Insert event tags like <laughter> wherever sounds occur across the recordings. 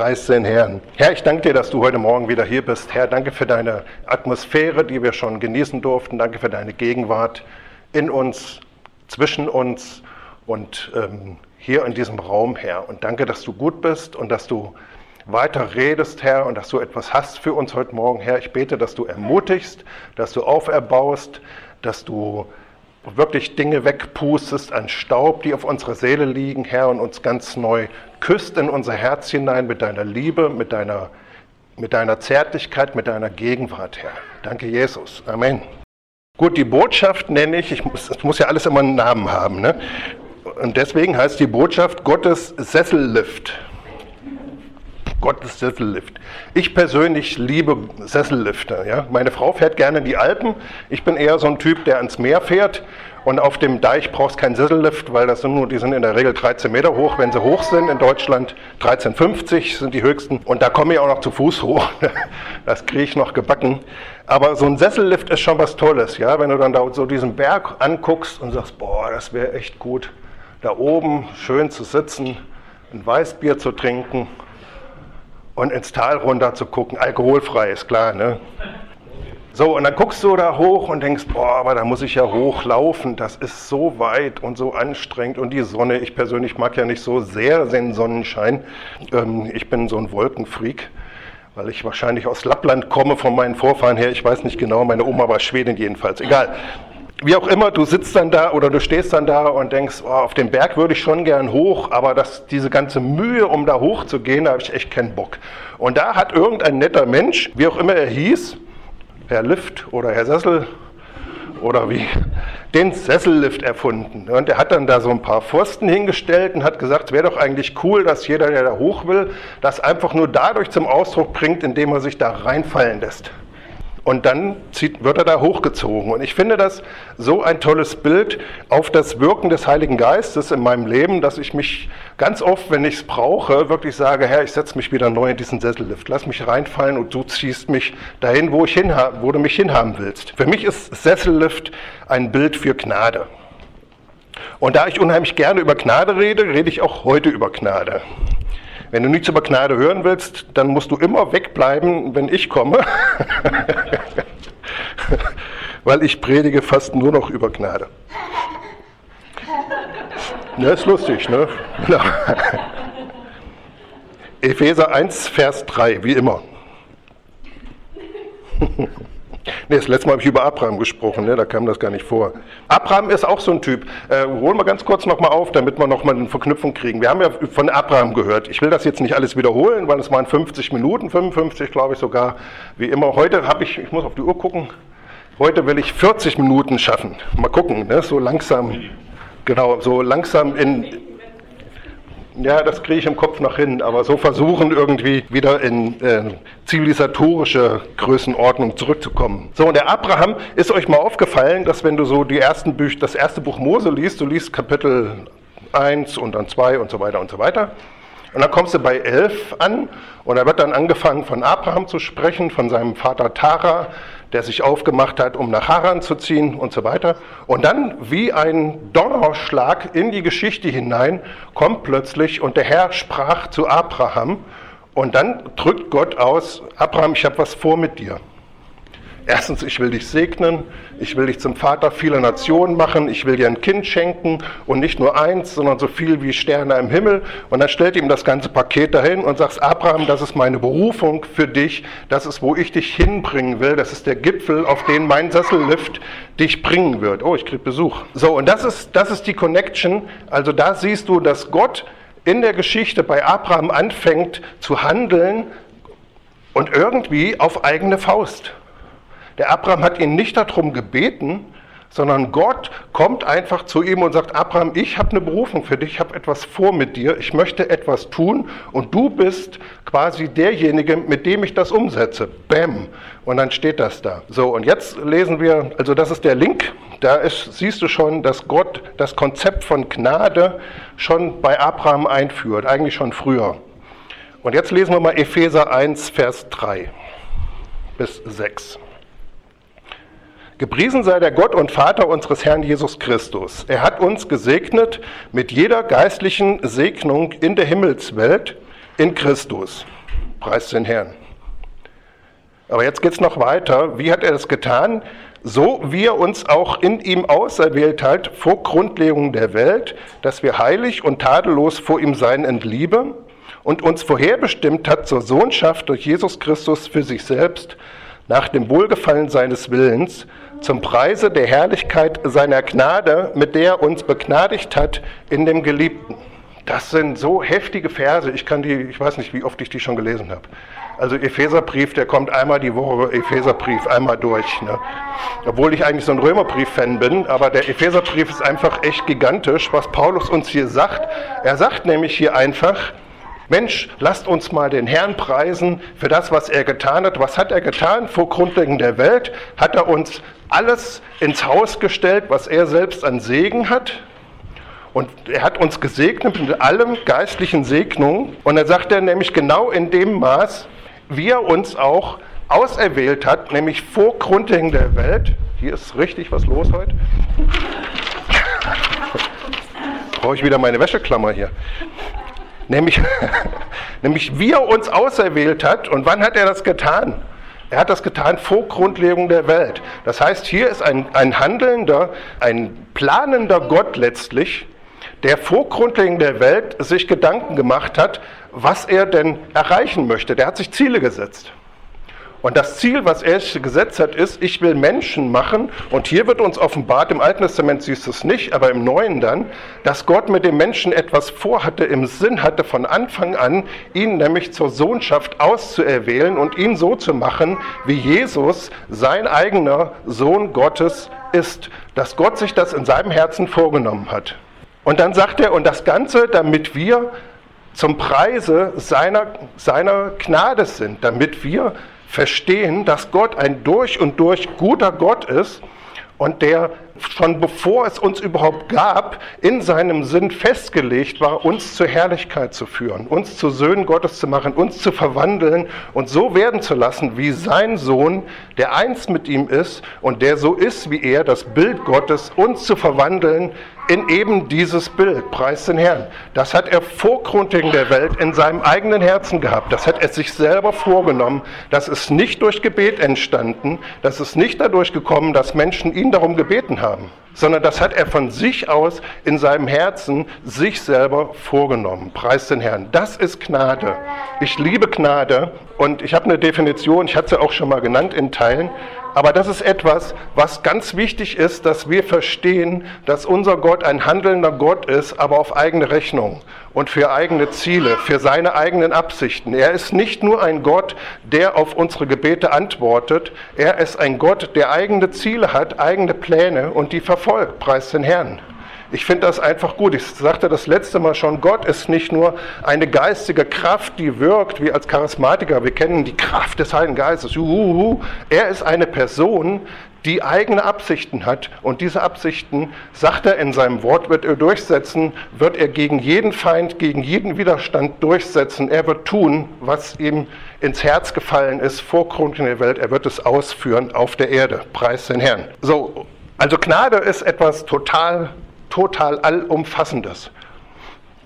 Preis den Herrn. Herr, ich danke dir, dass du heute Morgen wieder hier bist. Herr, danke für deine Atmosphäre, die wir schon genießen durften. Danke für deine Gegenwart in uns, zwischen uns und ähm, hier in diesem Raum, Herr. Und danke, dass du gut bist und dass du weiter redest, Herr, und dass du etwas hast für uns heute Morgen, Herr. Ich bete, dass du ermutigst, dass du auferbaust, dass du wirklich Dinge wegpustest an Staub, die auf unserer Seele liegen, Herr, und uns ganz neu küsst in unser Herz hinein mit deiner Liebe, mit deiner, mit deiner Zärtlichkeit, mit deiner Gegenwart, Herr. Danke, Jesus. Amen. Gut, die Botschaft nenne ich, ich muss, es muss ja alles immer einen Namen haben, ne? Und deswegen heißt die Botschaft Gottes Sessellift. Gottes Sessellift. Ich persönlich liebe Sessellifter. Ja? Meine Frau fährt gerne in die Alpen. Ich bin eher so ein Typ, der ans Meer fährt. Und auf dem Deich brauchst du keinen Sessellift, weil das sind nur, die sind in der Regel 13 Meter hoch, wenn sie hoch sind in Deutschland. 13,50 sind die höchsten. Und da komme ich auch noch zu Fuß <laughs> hoch. Das kriege ich noch gebacken. Aber so ein Sessellift ist schon was Tolles, ja. Wenn du dann da so diesen Berg anguckst und sagst, boah, das wäre echt gut, da oben schön zu sitzen, ein Weißbier zu trinken und ins Tal runter zu gucken. Alkoholfrei ist klar, ne? So, und dann guckst du da hoch und denkst, boah, aber da muss ich ja hochlaufen, das ist so weit und so anstrengend. Und die Sonne, ich persönlich mag ja nicht so sehr den Sonnenschein, ähm, ich bin so ein Wolkenfreak, weil ich wahrscheinlich aus Lappland komme von meinen Vorfahren her, ich weiß nicht genau, meine Oma war Schwedin jedenfalls, egal. Wie auch immer, du sitzt dann da oder du stehst dann da und denkst, oh, auf den Berg würde ich schon gern hoch, aber das, diese ganze Mühe, um da hoch zu gehen, da habe ich echt keinen Bock. Und da hat irgendein netter Mensch, wie auch immer er hieß, Herr Lift oder Herr Sessel oder wie, <laughs> den Sessellift erfunden. Und er hat dann da so ein paar Pfosten hingestellt und hat gesagt, es wäre doch eigentlich cool, dass jeder, der da hoch will, das einfach nur dadurch zum Ausdruck bringt, indem er sich da reinfallen lässt. Und dann zieht, wird er da hochgezogen. Und ich finde das so ein tolles Bild auf das Wirken des Heiligen Geistes in meinem Leben, dass ich mich ganz oft, wenn ich es brauche, wirklich sage, Herr, ich setze mich wieder neu in diesen Sessellift. Lass mich reinfallen und du ziehst mich dahin, wo, ich hinha wo du mich hinhaben willst. Für mich ist Sessellift ein Bild für Gnade. Und da ich unheimlich gerne über Gnade rede, rede ich auch heute über Gnade. Wenn du nichts über Gnade hören willst, dann musst du immer wegbleiben, wenn ich komme, <laughs> weil ich predige fast nur noch über Gnade. Ja, ist lustig, ne? <laughs> Epheser 1, Vers 3, wie immer. <laughs> Nee, das letzte Mal habe ich über Abraham gesprochen, ne? da kam das gar nicht vor. Abraham ist auch so ein Typ. Äh, holen wir ganz kurz nochmal auf, damit wir nochmal eine Verknüpfung kriegen. Wir haben ja von Abraham gehört. Ich will das jetzt nicht alles wiederholen, weil es waren 50 Minuten, 55 glaube ich sogar. Wie immer, heute habe ich, ich muss auf die Uhr gucken, heute will ich 40 Minuten schaffen. Mal gucken, ne? so langsam, genau, so langsam in, ja, das kriege ich im Kopf noch hin, aber so versuchen irgendwie wieder in äh, zivilisatorische Größenordnung zurückzukommen. So, und der Abraham, ist euch mal aufgefallen, dass wenn du so die ersten Büch, das erste Buch Mose liest, du liest Kapitel 1 und dann 2 und so weiter und so weiter, und dann kommst du bei 11 an und da wird dann angefangen von Abraham zu sprechen, von seinem Vater Tara, der sich aufgemacht hat, um nach Haran zu ziehen und so weiter. Und dann wie ein Donnerschlag in die Geschichte hinein kommt plötzlich und der Herr sprach zu Abraham und dann drückt Gott aus, Abraham, ich habe was vor mit dir. Erstens, ich will dich segnen, ich will dich zum Vater vieler Nationen machen, ich will dir ein Kind schenken und nicht nur eins, sondern so viel wie Sterne im Himmel. Und dann stellt ihm das ganze Paket dahin und sagt, Abraham, das ist meine Berufung für dich, das ist, wo ich dich hinbringen will, das ist der Gipfel, auf den mein Sessellift dich bringen wird. Oh, ich krieg Besuch. So, und das ist, das ist die Connection. Also da siehst du, dass Gott in der Geschichte bei Abraham anfängt zu handeln und irgendwie auf eigene Faust. Der Abraham hat ihn nicht darum gebeten, sondern Gott kommt einfach zu ihm und sagt, Abraham, ich habe eine Berufung für dich, ich habe etwas vor mit dir, ich möchte etwas tun und du bist quasi derjenige, mit dem ich das umsetze. Bäm. Und dann steht das da. So, und jetzt lesen wir, also das ist der Link, da ist, siehst du schon, dass Gott das Konzept von Gnade schon bei Abraham einführt, eigentlich schon früher. Und jetzt lesen wir mal Epheser 1, Vers 3 bis 6. Gepriesen sei der Gott und Vater unseres Herrn Jesus Christus. Er hat uns gesegnet mit jeder geistlichen Segnung in der Himmelswelt in Christus. Preis den Herrn. Aber jetzt geht es noch weiter. Wie hat er das getan? So wie er uns auch in ihm auserwählt hat vor Grundlegung der Welt, dass wir heilig und tadellos vor ihm sein in Liebe und uns vorherbestimmt hat zur Sohnschaft durch Jesus Christus für sich selbst, nach dem Wohlgefallen seines Willens, zum Preise der Herrlichkeit seiner Gnade, mit der er uns begnadigt hat in dem Geliebten. Das sind so heftige Verse, ich kann die, ich weiß nicht, wie oft ich die schon gelesen habe. Also Epheserbrief, der kommt einmal die Woche, Epheserbrief einmal durch. Ne? Obwohl ich eigentlich so ein Römerbrief-Fan bin, aber der Epheserbrief ist einfach echt gigantisch, was Paulus uns hier sagt. Er sagt nämlich hier einfach, Mensch, lasst uns mal den Herrn preisen für das, was er getan hat. Was hat er getan? Vor Grundlegung der Welt hat er uns alles ins Haus gestellt, was er selbst an Segen hat. Und er hat uns gesegnet mit allem geistlichen Segnungen. Und dann sagt er nämlich genau in dem Maß, wie er uns auch auserwählt hat, nämlich vor Grundlegung der Welt. Hier ist richtig was los heute. <laughs> Brauche ich wieder meine Wäscheklammer hier. Nämlich, <laughs> nämlich wie er uns auserwählt hat und wann hat er das getan? Er hat das getan vor Grundlegung der Welt. Das heißt, hier ist ein, ein handelnder, ein planender Gott letztlich, der vor Grundlegung der Welt sich Gedanken gemacht hat, was er denn erreichen möchte. Der hat sich Ziele gesetzt. Und das Ziel, was er gesetzt hat, ist, ich will Menschen machen. Und hier wird uns offenbart, im Alten Testament siehst du es nicht, aber im Neuen dann, dass Gott mit dem Menschen etwas vorhatte, im Sinn hatte von Anfang an, ihn nämlich zur Sohnschaft auszuerwählen und ihn so zu machen, wie Jesus sein eigener Sohn Gottes ist. Dass Gott sich das in seinem Herzen vorgenommen hat. Und dann sagt er, und das Ganze, damit wir zum Preise seiner, seiner Gnade sind, damit wir verstehen, dass Gott ein durch und durch guter Gott ist und der schon bevor es uns überhaupt gab, in seinem Sinn festgelegt war, uns zur Herrlichkeit zu führen, uns zu Söhnen Gottes zu machen, uns zu verwandeln und so werden zu lassen wie sein Sohn, der eins mit ihm ist und der so ist wie er, das Bild Gottes, uns zu verwandeln in eben dieses Bild, preis den Herrn. Das hat er vor Grundlegung der Welt in seinem eigenen Herzen gehabt. Das hat er sich selber vorgenommen. Das ist nicht durch Gebet entstanden. Das ist nicht dadurch gekommen, dass Menschen ihn darum gebeten haben, sondern das hat er von sich aus in seinem Herzen sich selber vorgenommen. Preis den Herrn. Das ist Gnade. Ich liebe Gnade und ich habe eine Definition, ich hatte sie auch schon mal genannt in Teilen. Aber das ist etwas, was ganz wichtig ist, dass wir verstehen, dass unser Gott ein handelnder Gott ist, aber auf eigene Rechnung und für eigene Ziele, für seine eigenen Absichten. Er ist nicht nur ein Gott, der auf unsere Gebete antwortet, er ist ein Gott, der eigene Ziele hat, eigene Pläne und die verfolgt, preis den Herrn. Ich finde das einfach gut. Ich sagte das letzte Mal schon, Gott ist nicht nur eine geistige Kraft, die wirkt, wie als Charismatiker. Wir kennen die Kraft des Heiligen Geistes. Uhuhu. Er ist eine Person, die eigene Absichten hat. Und diese Absichten, sagt er in seinem Wort, wird er durchsetzen, wird er gegen jeden Feind, gegen jeden Widerstand durchsetzen. Er wird tun, was ihm ins Herz gefallen ist, vor Grund der Welt. Er wird es ausführen auf der Erde. Preis den Herrn. So, also Gnade ist etwas total total allumfassendes.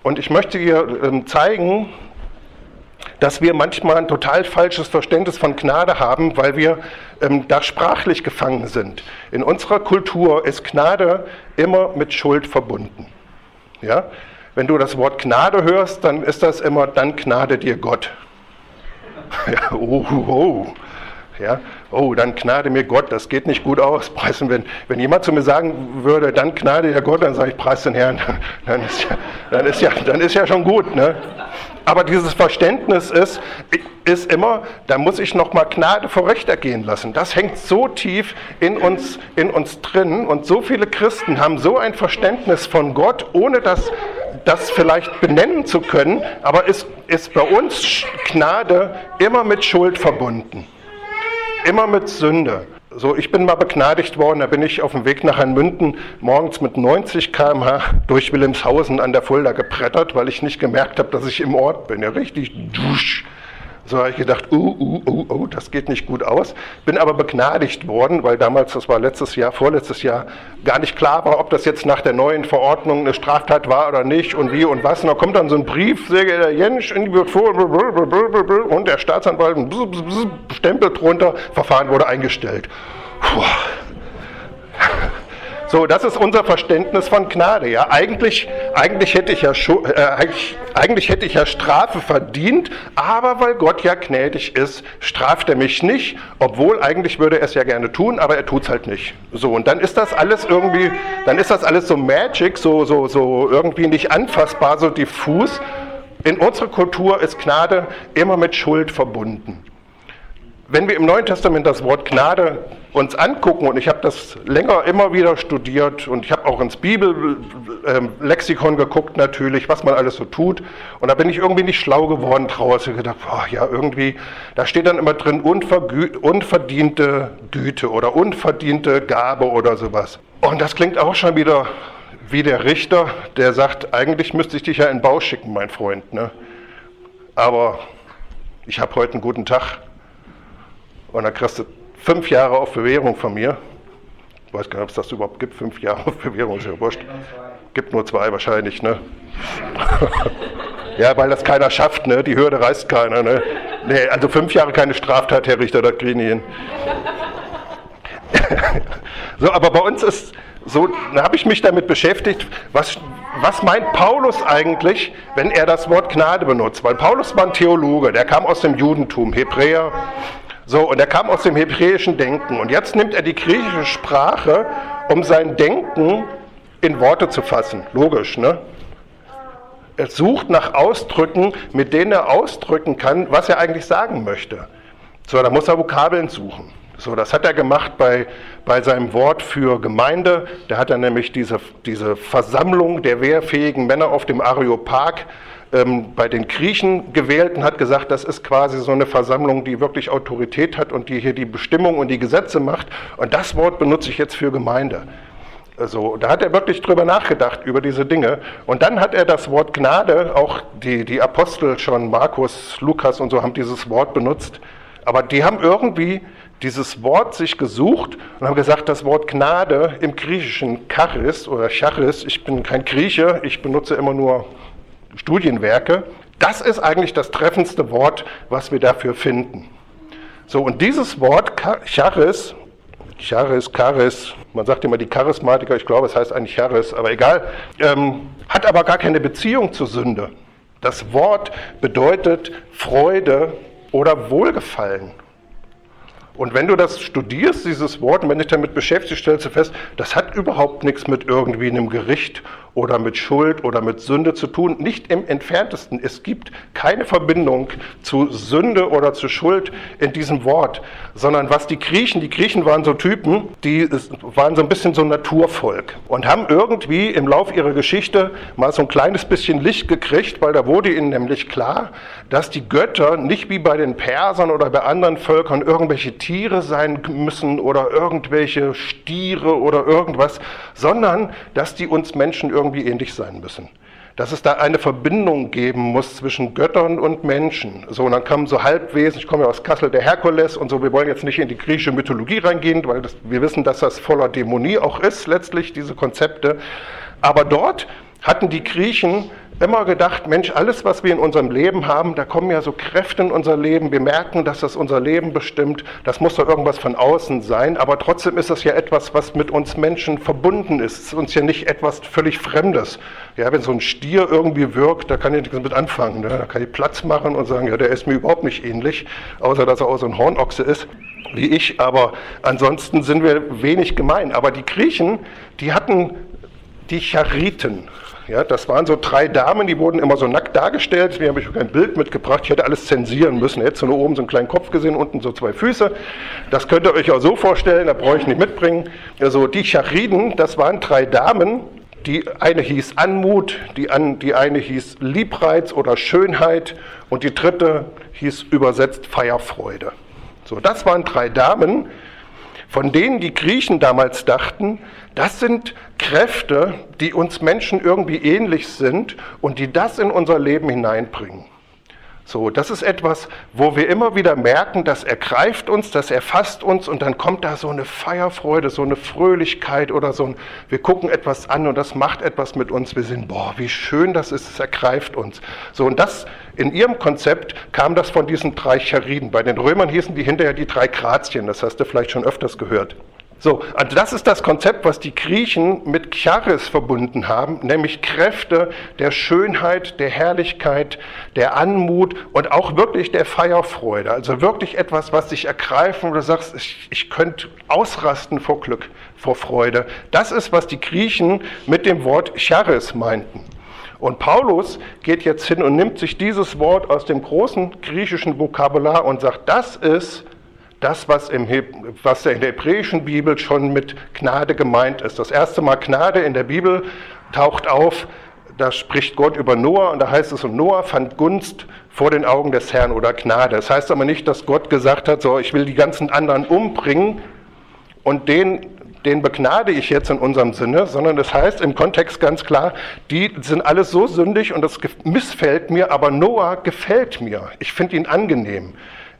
Und ich möchte hier ähm, zeigen, dass wir manchmal ein total falsches Verständnis von Gnade haben, weil wir ähm, da sprachlich gefangen sind. In unserer Kultur ist Gnade immer mit Schuld verbunden. Ja? Wenn du das Wort Gnade hörst, dann ist das immer, dann gnade dir Gott. <laughs> Ja, oh, oh. oh. Ja? Oh, dann gnade mir Gott, das geht nicht gut aus. Preisen, wenn, wenn jemand zu mir sagen würde, dann gnade dir Gott, dann sage ich, preis den Herrn, <laughs> dann ist ja, dann ist ja, dann ist ja schon gut. Ne? Aber dieses Verständnis ist, ist immer, da muss ich nochmal Gnade vor Recht ergehen lassen. Das hängt so tief in uns, in uns drin und so viele Christen haben so ein Verständnis von Gott, ohne das, das vielleicht benennen zu können, aber ist, ist bei uns Gnade immer mit Schuld verbunden immer mit Sünde. So, ich bin mal begnadigt worden, da bin ich auf dem Weg nach Rheinmünden morgens mit 90 km/h durch Wilhelmshausen an der Fulda gebrettert, weil ich nicht gemerkt habe, dass ich im Ort bin. Ja, richtig dusch. So habe ich gedacht, uh, uh, uh, uh, das geht nicht gut aus. Bin aber begnadigt worden, weil damals, das war letztes Jahr, vorletztes Jahr, gar nicht klar war, ob das jetzt nach der neuen Verordnung eine Straftat war oder nicht und wie und was. Und da kommt dann so ein Brief, sehr geehrter Jensch, wird vor und der Staatsanwalt stempelt drunter, Verfahren wurde eingestellt. Puh. So, das ist unser Verständnis von Gnade. Ja, eigentlich, eigentlich hätte ich ja äh, eigentlich, eigentlich hätte ich ja Strafe verdient, aber weil Gott ja gnädig ist, straft er mich nicht, obwohl eigentlich würde er es ja gerne tun, aber er tut es halt nicht. So, und dann ist das alles irgendwie, dann ist das alles so magic, so, so, so irgendwie nicht anfassbar, so diffus. In unserer Kultur ist Gnade immer mit Schuld verbunden wenn wir im Neuen Testament das Wort Gnade uns angucken, und ich habe das länger immer wieder studiert und ich habe auch ins Bibellexikon ähm, geguckt natürlich, was man alles so tut, und da bin ich irgendwie nicht schlau geworden draus. Ich gedacht, boah, ja, irgendwie, da steht dann immer drin unverdiente Güte oder unverdiente Gabe oder sowas. Und das klingt auch schon wieder wie der Richter, der sagt, eigentlich müsste ich dich ja in den Bau schicken, mein Freund. Ne? Aber ich habe heute einen guten Tag und dann kriegst du fünf Jahre auf Bewährung von mir. Ich weiß gar nicht, ob es das überhaupt gibt, fünf Jahre auf Bewährung, ist ja wurscht. Gibt nur zwei wahrscheinlich, ne? <laughs> ja, weil das keiner schafft, ne? Die Hürde reißt keiner, ne? Nee, also fünf Jahre keine Straftat, Herr Richter, das kriegen hin. <laughs> so, aber bei uns ist so, da habe ich mich damit beschäftigt, was, was meint Paulus eigentlich, wenn er das Wort Gnade benutzt? Weil Paulus war ein Theologe, der kam aus dem Judentum, Hebräer, so, und er kam aus dem hebräischen Denken. Und jetzt nimmt er die griechische Sprache, um sein Denken in Worte zu fassen. Logisch, ne? Er sucht nach Ausdrücken, mit denen er ausdrücken kann, was er eigentlich sagen möchte. So, da muss er Vokabeln suchen. So, das hat er gemacht bei, bei seinem Wort für Gemeinde. Da hat er nämlich diese, diese Versammlung der wehrfähigen Männer auf dem Areopag ähm, bei den Griechen gewählt und hat gesagt, das ist quasi so eine Versammlung, die wirklich Autorität hat und die hier die Bestimmung und die Gesetze macht. Und das Wort benutze ich jetzt für Gemeinde. Also, da hat er wirklich drüber nachgedacht, über diese Dinge. Und dann hat er das Wort Gnade, auch die, die Apostel schon, Markus, Lukas und so, haben dieses Wort benutzt. Aber die haben irgendwie dieses Wort sich gesucht und haben gesagt, das Wort Gnade im Griechischen Charis oder Charis, ich bin kein Grieche, ich benutze immer nur Studienwerke. Das ist eigentlich das treffendste Wort, was wir dafür finden. So, und dieses Wort Charis, Charis, Charis, man sagt immer die Charismatiker, ich glaube, es heißt eigentlich Charis, aber egal, ähm, hat aber gar keine Beziehung zur Sünde. Das Wort bedeutet Freude oder Wohlgefallen. Und wenn du das studierst, dieses Wort, und wenn dich damit beschäftigst, stellst du fest, das hat überhaupt nichts mit irgendwie einem Gericht oder mit Schuld oder mit Sünde zu tun. Nicht im entferntesten. Es gibt keine Verbindung zu Sünde oder zu Schuld in diesem Wort, sondern was die Griechen, die Griechen waren so Typen, die waren so ein bisschen so Naturvolk und haben irgendwie im Lauf ihrer Geschichte mal so ein kleines bisschen Licht gekriegt, weil da wurde ihnen nämlich klar, dass die Götter nicht wie bei den Persern oder bei anderen Völkern irgendwelche Tiere sein müssen oder irgendwelche Stiere oder irgendwas, sondern dass die uns Menschen irgendwie ähnlich sein müssen. Dass es da eine Verbindung geben muss zwischen Göttern und Menschen. So, und dann kamen so Halbwesen, ich komme ja aus Kassel, der Herkules und so, wir wollen jetzt nicht in die griechische Mythologie reingehen, weil das, wir wissen, dass das voller Dämonie auch ist, letztlich, diese Konzepte. Aber dort hatten die Griechen immer gedacht, Mensch, alles, was wir in unserem Leben haben, da kommen ja so Kräfte in unser Leben. Wir merken, dass das unser Leben bestimmt. Das muss doch irgendwas von außen sein. Aber trotzdem ist das ja etwas, was mit uns Menschen verbunden ist. Es ist uns ja nicht etwas völlig Fremdes. Ja, wenn so ein Stier irgendwie wirkt, da kann ich nichts mit anfangen. Ne? Da kann ich Platz machen und sagen, ja, der ist mir überhaupt nicht ähnlich, außer dass er auch so ein Hornochse ist wie ich. Aber ansonsten sind wir wenig gemein. Aber die Griechen, die hatten die Chariten. Ja, das waren so drei Damen, die wurden immer so nackt dargestellt. Deswegen habe ich kein Bild mitgebracht. Ich hätte alles zensieren müssen. Jetzt so nur oben so einen kleinen Kopf gesehen, unten so zwei Füße. Das könnt ihr euch auch so vorstellen, da brauche ich nicht mitbringen. Also die Chariden, das waren drei Damen. Die eine hieß Anmut, die, an, die eine hieß Liebreiz oder Schönheit und die dritte hieß übersetzt Feierfreude. So, das waren drei Damen, von denen die Griechen damals dachten, das sind Kräfte, die uns Menschen irgendwie ähnlich sind und die das in unser Leben hineinbringen. So, das ist etwas, wo wir immer wieder merken, das ergreift uns, das erfasst uns und dann kommt da so eine Feierfreude, so eine Fröhlichkeit oder so ein, wir gucken etwas an und das macht etwas mit uns. Wir sind, boah, wie schön das ist, es ergreift uns. So, und das, in ihrem Konzept kam das von diesen drei Chariden. Bei den Römern hießen die hinterher die drei Grazien, das hast du vielleicht schon öfters gehört. So, also das ist das Konzept, was die Griechen mit Charis verbunden haben, nämlich Kräfte der Schönheit, der Herrlichkeit, der Anmut und auch wirklich der Feierfreude. Also wirklich etwas, was dich ergreifen, wo du sagst, ich, ich könnte ausrasten vor Glück, vor Freude. Das ist, was die Griechen mit dem Wort Charis meinten. Und Paulus geht jetzt hin und nimmt sich dieses Wort aus dem großen griechischen Vokabular und sagt, das ist das, was, im, was in der hebräischen Bibel schon mit Gnade gemeint ist. Das erste Mal Gnade in der Bibel taucht auf, da spricht Gott über Noah und da heißt es, und Noah fand Gunst vor den Augen des Herrn oder Gnade. Das heißt aber nicht, dass Gott gesagt hat, so, ich will die ganzen anderen umbringen und den, den begnade ich jetzt in unserem Sinne, sondern das heißt im Kontext ganz klar, die sind alles so sündig und das missfällt mir, aber Noah gefällt mir. Ich finde ihn angenehm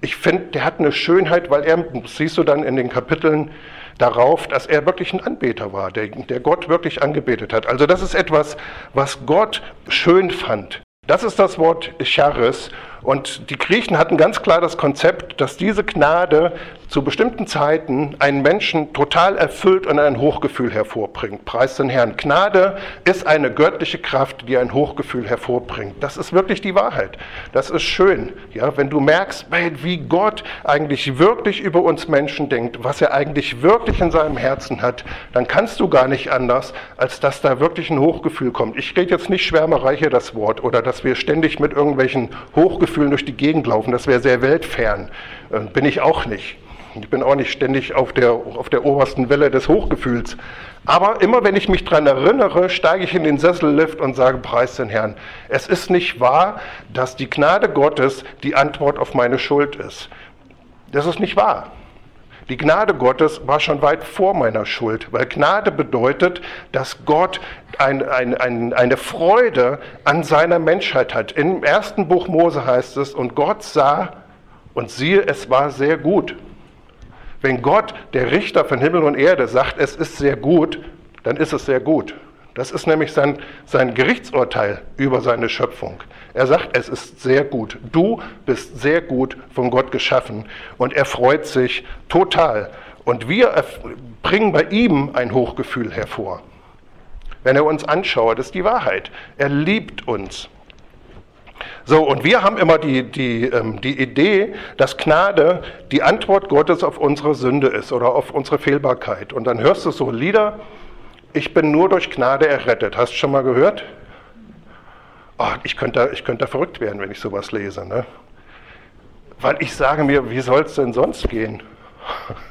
ich finde, der hat eine Schönheit, weil er, siehst du dann in den Kapiteln darauf, dass er wirklich ein Anbeter war, der, der Gott wirklich angebetet hat. Also das ist etwas, was Gott schön fand. Das ist das Wort Charis. Und die Griechen hatten ganz klar das Konzept, dass diese Gnade zu bestimmten Zeiten einen Menschen total erfüllt und ein Hochgefühl hervorbringt. Preis den Herrn. Gnade ist eine göttliche Kraft, die ein Hochgefühl hervorbringt. Das ist wirklich die Wahrheit. Das ist schön. Ja, wenn du merkst, wie Gott eigentlich wirklich über uns Menschen denkt, was er eigentlich wirklich in seinem Herzen hat, dann kannst du gar nicht anders, als dass da wirklich ein Hochgefühl kommt. Ich rede jetzt nicht Schwärmerei hier das Wort oder dass wir ständig mit irgendwelchen Hochgefühlen durch die Gegend laufen. Das wäre sehr weltfern. Äh, bin ich auch nicht. Ich bin auch nicht ständig auf der, auf der obersten Welle des Hochgefühls. Aber immer wenn ich mich daran erinnere, steige ich in den Sessellift und sage, preis den Herrn. Es ist nicht wahr, dass die Gnade Gottes die Antwort auf meine Schuld ist. Das ist nicht wahr. Die Gnade Gottes war schon weit vor meiner Schuld, weil Gnade bedeutet, dass Gott ein, ein, ein, eine Freude an seiner Menschheit hat. Im ersten Buch Mose heißt es, und Gott sah und siehe, es war sehr gut. Wenn Gott, der Richter von Himmel und Erde, sagt, es ist sehr gut, dann ist es sehr gut. Das ist nämlich sein, sein Gerichtsurteil über seine Schöpfung. Er sagt, es ist sehr gut. Du bist sehr gut von Gott geschaffen und er freut sich total. Und wir bringen bei ihm ein Hochgefühl hervor. Wenn er uns anschaut, ist die Wahrheit. Er liebt uns. So, und wir haben immer die, die, ähm, die Idee, dass Gnade die Antwort Gottes auf unsere Sünde ist oder auf unsere Fehlbarkeit. Und dann hörst du so Lieder, ich bin nur durch Gnade errettet. Hast du schon mal gehört? Oh, ich, könnte, ich könnte verrückt werden, wenn ich sowas lese. Ne? Weil ich sage mir, wie soll es denn sonst gehen? <laughs>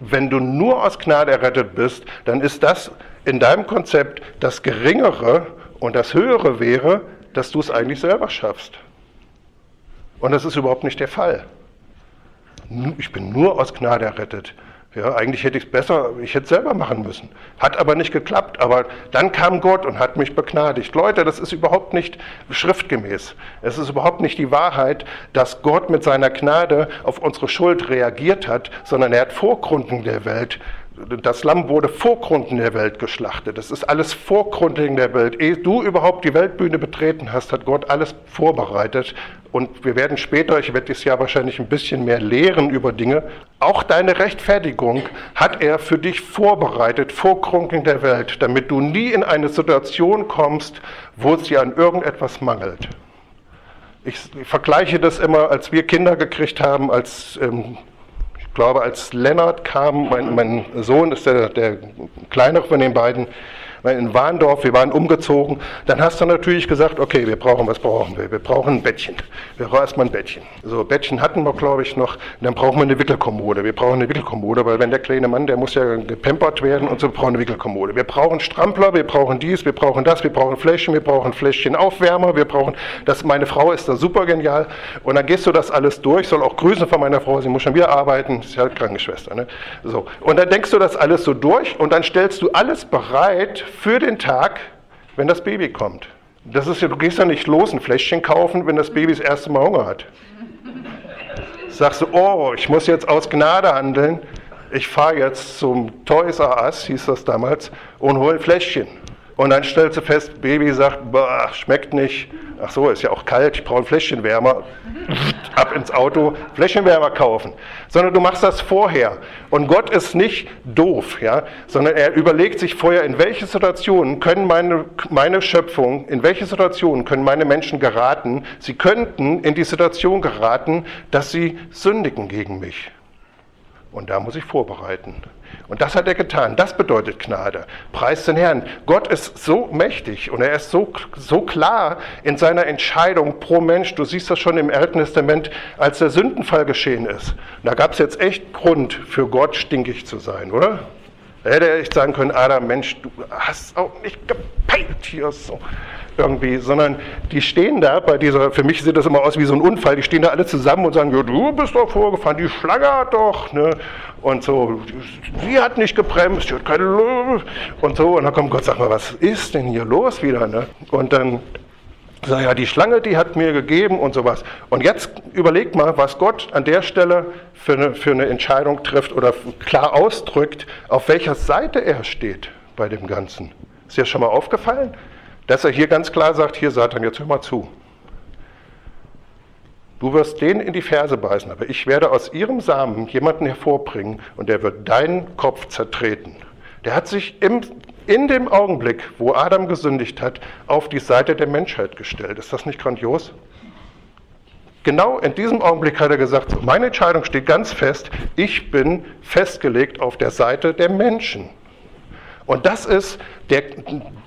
Wenn du nur aus Gnade errettet bist, dann ist das in deinem Konzept das Geringere und das Höhere wäre, dass du es eigentlich selber schaffst. Und das ist überhaupt nicht der Fall. Ich bin nur aus Gnade errettet. Ja, eigentlich hätte ich es besser, ich hätte es selber machen müssen. Hat aber nicht geklappt. Aber dann kam Gott und hat mich begnadigt. Leute, das ist überhaupt nicht schriftgemäß. Es ist überhaupt nicht die Wahrheit, dass Gott mit seiner Gnade auf unsere Schuld reagiert hat, sondern er hat vor Gründung der Welt das Lamm wurde vor Gründen der Welt geschlachtet. Das ist alles vor Gründen der Welt. Ehe du überhaupt die Weltbühne betreten hast, hat Gott alles vorbereitet. Und wir werden später, ich werde dieses Jahr wahrscheinlich ein bisschen mehr lehren über Dinge, auch deine Rechtfertigung hat er für dich vorbereitet vor Gründung der Welt, damit du nie in eine Situation kommst, wo es dir an irgendetwas mangelt. Ich vergleiche das immer, als wir Kinder gekriegt haben, als ähm, glaube, als Lennart kam, mein, mein Sohn ist der, der kleinere von den beiden, in Warndorf, wir waren umgezogen, dann hast du natürlich gesagt, okay, wir brauchen, was brauchen wir? Wir brauchen ein Bettchen. Wir brauchen erstmal ein Bettchen. So, Bettchen hatten wir, glaube ich, noch. Dann brauchen wir eine Wickelkommode. Wir brauchen eine Wickelkommode, weil wenn der kleine Mann, der muss ja gepampert werden und so, wir brauchen eine Wickelkommode. Wir brauchen Strampler, wir brauchen dies, wir brauchen das, wir brauchen Fläschchen, wir brauchen Fläschchen Aufwärmer, wir brauchen, das, meine Frau ist da super genial. Und dann gehst du das alles durch, soll auch grüßen von meiner Frau, sie muss schon wieder arbeiten, ist ja Krankenschwester, ne? So. Und dann denkst du das alles so durch und dann stellst du alles bereit für den Tag, wenn das Baby kommt. Das ist ja, du gehst ja nicht los ein Fläschchen kaufen, wenn das Baby das erste Mal Hunger hat. Sagst du, oh, ich muss jetzt aus Gnade handeln. Ich fahre jetzt zum Toys R Us, hieß das damals, und hole ein Fläschchen. Und dann stellst du fest, Baby sagt, schmeckt nicht. Ach so, ist ja auch kalt, ich brauche ein Fläschchenwärmer. <laughs> Ab ins Auto, Fläschchenwärmer kaufen. Sondern du machst das vorher. Und Gott ist nicht doof, ja, sondern er überlegt sich vorher, in welche Situationen können meine, meine Schöpfung, in welche Situationen können meine Menschen geraten. Sie könnten in die Situation geraten, dass sie sündigen gegen mich. Und da muss ich vorbereiten. Und das hat er getan. Das bedeutet Gnade. Preis den Herrn. Gott ist so mächtig und er ist so, so klar in seiner Entscheidung pro Mensch. Du siehst das schon im Alten Testament, als der Sündenfall geschehen ist. Da gab es jetzt echt Grund für Gott stinkig zu sein, oder? Da hätte er echt sagen können, Adam, Mensch, du hast auch nicht gepeilt hier so irgendwie, sondern die stehen da bei dieser, für mich sieht das immer aus wie so ein Unfall, die stehen da alle zusammen und sagen, ja, du bist doch vorgefahren, die Schlange hat doch, ne? Und so, sie hat nicht gebremst, sie hat keine Lust und so. Und dann kommt Gott, sag mal, was ist denn hier los wieder, ne? Und dann sag ja, die Schlange, die hat mir gegeben und sowas. Und jetzt überlegt mal, was Gott an der Stelle für eine, für eine Entscheidung trifft oder klar ausdrückt, auf welcher Seite er steht bei dem Ganzen. Ist dir schon mal aufgefallen? Dass er hier ganz klar sagt, hier Satan, jetzt hör mal zu. Du wirst denen in die Ferse beißen, aber ich werde aus ihrem Samen jemanden hervorbringen und der wird deinen Kopf zertreten. Der hat sich im, in dem Augenblick, wo Adam gesündigt hat, auf die Seite der Menschheit gestellt. Ist das nicht grandios? Genau in diesem Augenblick hat er gesagt, meine Entscheidung steht ganz fest, ich bin festgelegt auf der Seite der Menschen. Und das ist der,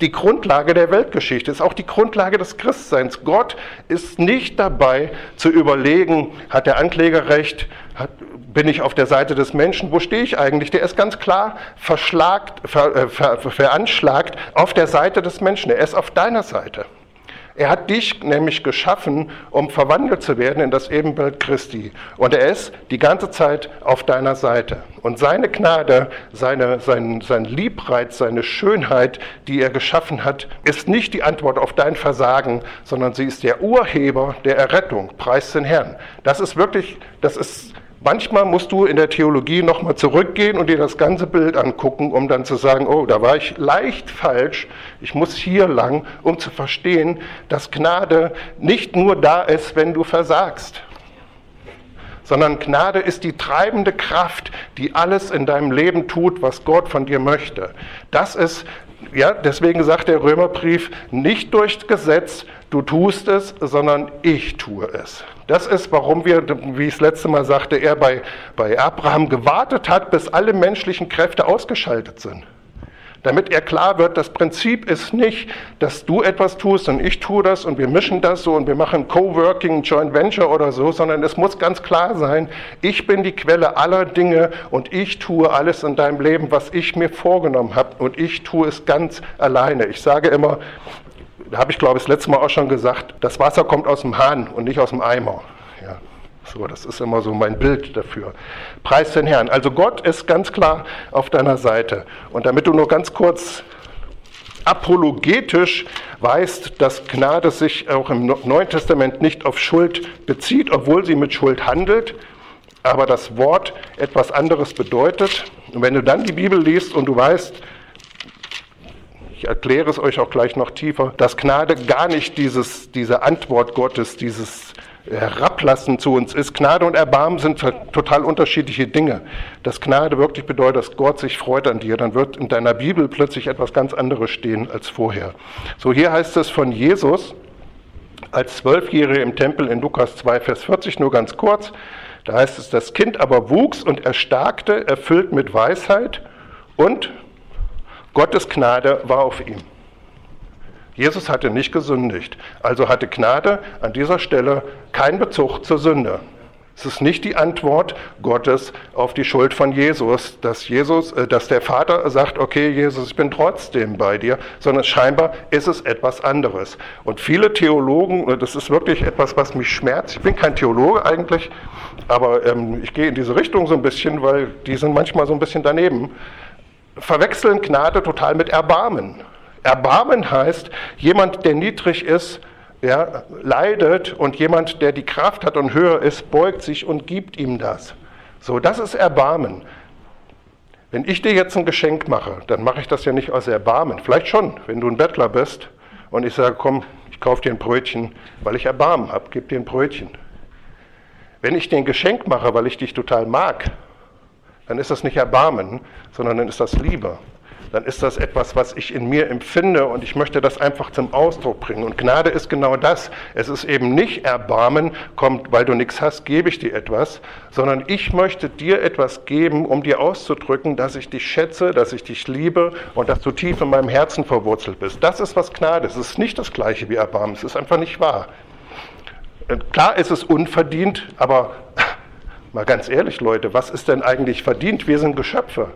die Grundlage der Weltgeschichte, ist auch die Grundlage des Christseins. Gott ist nicht dabei zu überlegen, hat der Ankläger recht, hat, bin ich auf der Seite des Menschen, wo stehe ich eigentlich? Der ist ganz klar verschlagt, ver, äh, ver, veranschlagt auf der Seite des Menschen, er ist auf deiner Seite. Er hat dich nämlich geschaffen, um verwandelt zu werden in das Ebenbild Christi. Und er ist die ganze Zeit auf deiner Seite. Und seine Gnade, seine, sein, sein Liebreiz, seine Schönheit, die er geschaffen hat, ist nicht die Antwort auf dein Versagen, sondern sie ist der Urheber der Errettung. Preis den Herrn. Das ist wirklich, das ist Manchmal musst du in der Theologie nochmal zurückgehen und dir das ganze Bild angucken, um dann zu sagen, oh, da war ich leicht falsch, ich muss hier lang, um zu verstehen, dass Gnade nicht nur da ist, wenn du versagst, sondern Gnade ist die treibende Kraft, die alles in deinem Leben tut, was Gott von dir möchte. Das ist ja, deswegen sagt der Römerbrief, nicht durch Gesetz, du tust es, sondern ich tue es. Das ist, warum wir, wie ich das letzte Mal sagte, er bei, bei Abraham gewartet hat, bis alle menschlichen Kräfte ausgeschaltet sind damit er klar wird, das Prinzip ist nicht, dass du etwas tust und ich tue das und wir mischen das so und wir machen Coworking, Joint Venture oder so, sondern es muss ganz klar sein, ich bin die Quelle aller Dinge und ich tue alles in deinem Leben, was ich mir vorgenommen habe und ich tue es ganz alleine. Ich sage immer, habe ich glaube ich das letzte Mal auch schon gesagt, das Wasser kommt aus dem Hahn und nicht aus dem Eimer. Ja. So, das ist immer so mein Bild dafür. Preis den Herrn. Also Gott ist ganz klar auf deiner Seite. Und damit du nur ganz kurz apologetisch weißt, dass Gnade sich auch im Neuen Testament nicht auf Schuld bezieht, obwohl sie mit Schuld handelt, aber das Wort etwas anderes bedeutet. Und wenn du dann die Bibel liest und du weißt, ich erkläre es euch auch gleich noch tiefer, dass Gnade gar nicht dieses, diese Antwort Gottes, dieses herablassen zu uns ist. Gnade und Erbarmen sind total unterschiedliche Dinge. Dass Gnade wirklich bedeutet, dass Gott sich freut an dir, dann wird in deiner Bibel plötzlich etwas ganz anderes stehen als vorher. So hier heißt es von Jesus als Zwölfjährige im Tempel in Lukas 2, Vers 40, nur ganz kurz. Da heißt es, das Kind aber wuchs und erstarkte, erfüllt mit Weisheit und Gottes Gnade war auf ihm. Jesus hatte nicht gesündigt, also hatte Gnade an dieser Stelle keinen Bezug zur Sünde. Es ist nicht die Antwort Gottes auf die Schuld von Jesus, dass Jesus, äh, dass der Vater sagt, okay, Jesus, ich bin trotzdem bei dir, sondern scheinbar ist es etwas anderes. Und viele Theologen, das ist wirklich etwas, was mich schmerzt. Ich bin kein Theologe eigentlich, aber ähm, ich gehe in diese Richtung so ein bisschen, weil die sind manchmal so ein bisschen daneben. Verwechseln Gnade total mit Erbarmen. Erbarmen heißt, jemand, der niedrig ist, ja, leidet und jemand, der die Kraft hat und höher ist, beugt sich und gibt ihm das. So, das ist Erbarmen. Wenn ich dir jetzt ein Geschenk mache, dann mache ich das ja nicht aus Erbarmen. Vielleicht schon, wenn du ein Bettler bist und ich sage, komm, ich kaufe dir ein Brötchen, weil ich Erbarmen habe, gib dir ein Brötchen. Wenn ich dir ein Geschenk mache, weil ich dich total mag, dann ist das nicht Erbarmen, sondern dann ist das Liebe dann ist das etwas, was ich in mir empfinde und ich möchte das einfach zum Ausdruck bringen. Und Gnade ist genau das. Es ist eben nicht Erbarmen, kommt, weil du nichts hast, gebe ich dir etwas, sondern ich möchte dir etwas geben, um dir auszudrücken, dass ich dich schätze, dass ich dich liebe und dass du tief in meinem Herzen verwurzelt bist. Das ist, was Gnade ist. Es ist nicht das gleiche wie Erbarmen. Es ist einfach nicht wahr. Äh, klar ist es unverdient, aber mal ganz ehrlich, Leute, was ist denn eigentlich verdient? Wir sind Geschöpfe.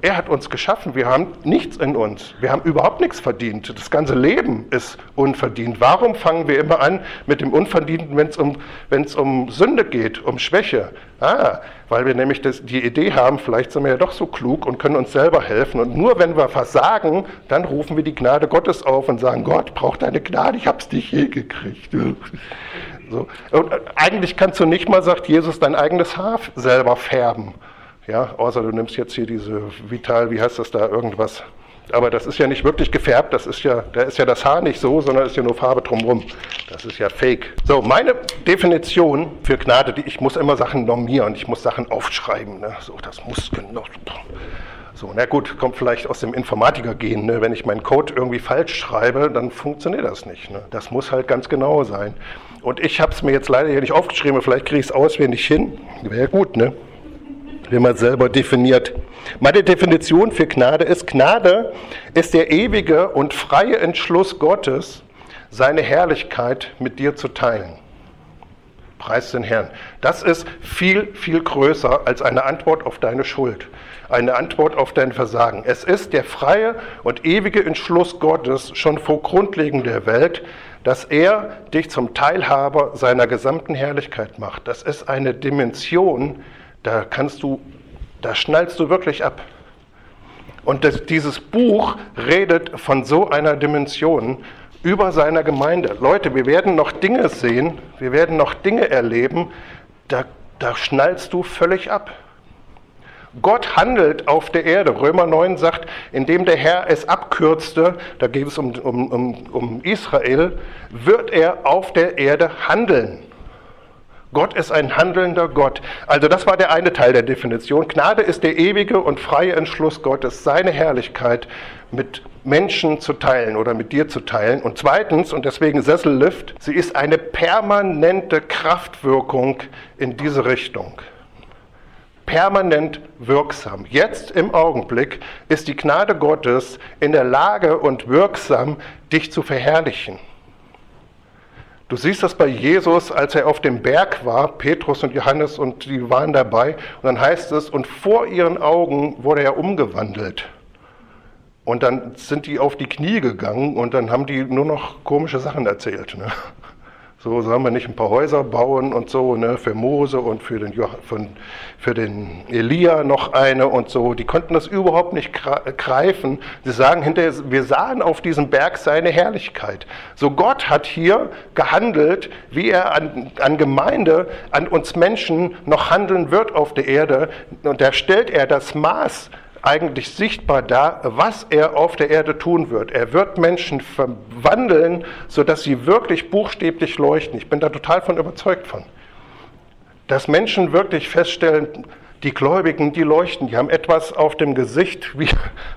Er hat uns geschaffen, wir haben nichts in uns, wir haben überhaupt nichts verdient. Das ganze Leben ist unverdient. Warum fangen wir immer an mit dem Unverdienten, wenn es um, um Sünde geht, um Schwäche? Ah, weil wir nämlich das, die Idee haben, vielleicht sind wir ja doch so klug und können uns selber helfen. Und nur wenn wir versagen, dann rufen wir die Gnade Gottes auf und sagen, Gott, braucht deine Gnade, ich hab's nicht hingekriegt. So. Und eigentlich kannst du nicht mal, sagt Jesus, dein eigenes Haar selber färben. Ja, außer du nimmst jetzt hier diese Vital, wie heißt das da, irgendwas. Aber das ist ja nicht wirklich gefärbt, das ist ja, da ist ja das Haar nicht so, sondern ist ja nur Farbe drumherum. Das ist ja fake. So, meine Definition für Gnade, die, ich muss immer Sachen normieren, ich muss Sachen aufschreiben. Ne? So, das muss genau. So, na gut, kommt vielleicht aus dem Informatiker-Gen. Ne? Wenn ich meinen Code irgendwie falsch schreibe, dann funktioniert das nicht. Ne? Das muss halt ganz genau sein. Und ich habe es mir jetzt leider hier nicht aufgeschrieben, vielleicht kriege ich es auswendig hin. Wäre gut, ne? Wenn man selber definiert. Meine Definition für Gnade ist, Gnade ist der ewige und freie Entschluss Gottes, seine Herrlichkeit mit dir zu teilen. Preis den Herrn. Das ist viel, viel größer als eine Antwort auf deine Schuld, eine Antwort auf dein Versagen. Es ist der freie und ewige Entschluss Gottes schon vor Grundlegung der Welt, dass er dich zum Teilhaber seiner gesamten Herrlichkeit macht. Das ist eine Dimension, da kannst du, da schnallst du wirklich ab. Und das, dieses Buch redet von so einer Dimension über seiner Gemeinde. Leute, wir werden noch Dinge sehen, wir werden noch Dinge erleben, da, da schnallst du völlig ab. Gott handelt auf der Erde. Römer 9 sagt, indem der Herr es abkürzte, da geht es um, um, um, um Israel, wird er auf der Erde handeln. Gott ist ein handelnder Gott. Also das war der eine Teil der Definition. Gnade ist der ewige und freie Entschluss Gottes, seine Herrlichkeit mit Menschen zu teilen oder mit dir zu teilen. Und zweitens, und deswegen Sessellift, sie ist eine permanente Kraftwirkung in diese Richtung. Permanent wirksam. Jetzt im Augenblick ist die Gnade Gottes in der Lage und wirksam, dich zu verherrlichen. Du siehst das bei Jesus, als er auf dem Berg war, Petrus und Johannes und die waren dabei. Und dann heißt es, und vor ihren Augen wurde er umgewandelt. Und dann sind die auf die Knie gegangen und dann haben die nur noch komische Sachen erzählt. Ne? So sollen wir nicht ein paar Häuser bauen und so, ne, für Mose und für den, für, für den Elia noch eine und so. Die konnten das überhaupt nicht greifen. Sie sagen hinterher, wir sahen auf diesem Berg seine Herrlichkeit. So Gott hat hier gehandelt, wie er an, an Gemeinde, an uns Menschen noch handeln wird auf der Erde. Und da stellt er das Maß eigentlich sichtbar da, was er auf der Erde tun wird. Er wird Menschen verwandeln, sodass sie wirklich buchstäblich leuchten. Ich bin da total von überzeugt von. Dass Menschen wirklich feststellen, die Gläubigen, die leuchten, die haben etwas auf dem Gesicht wie,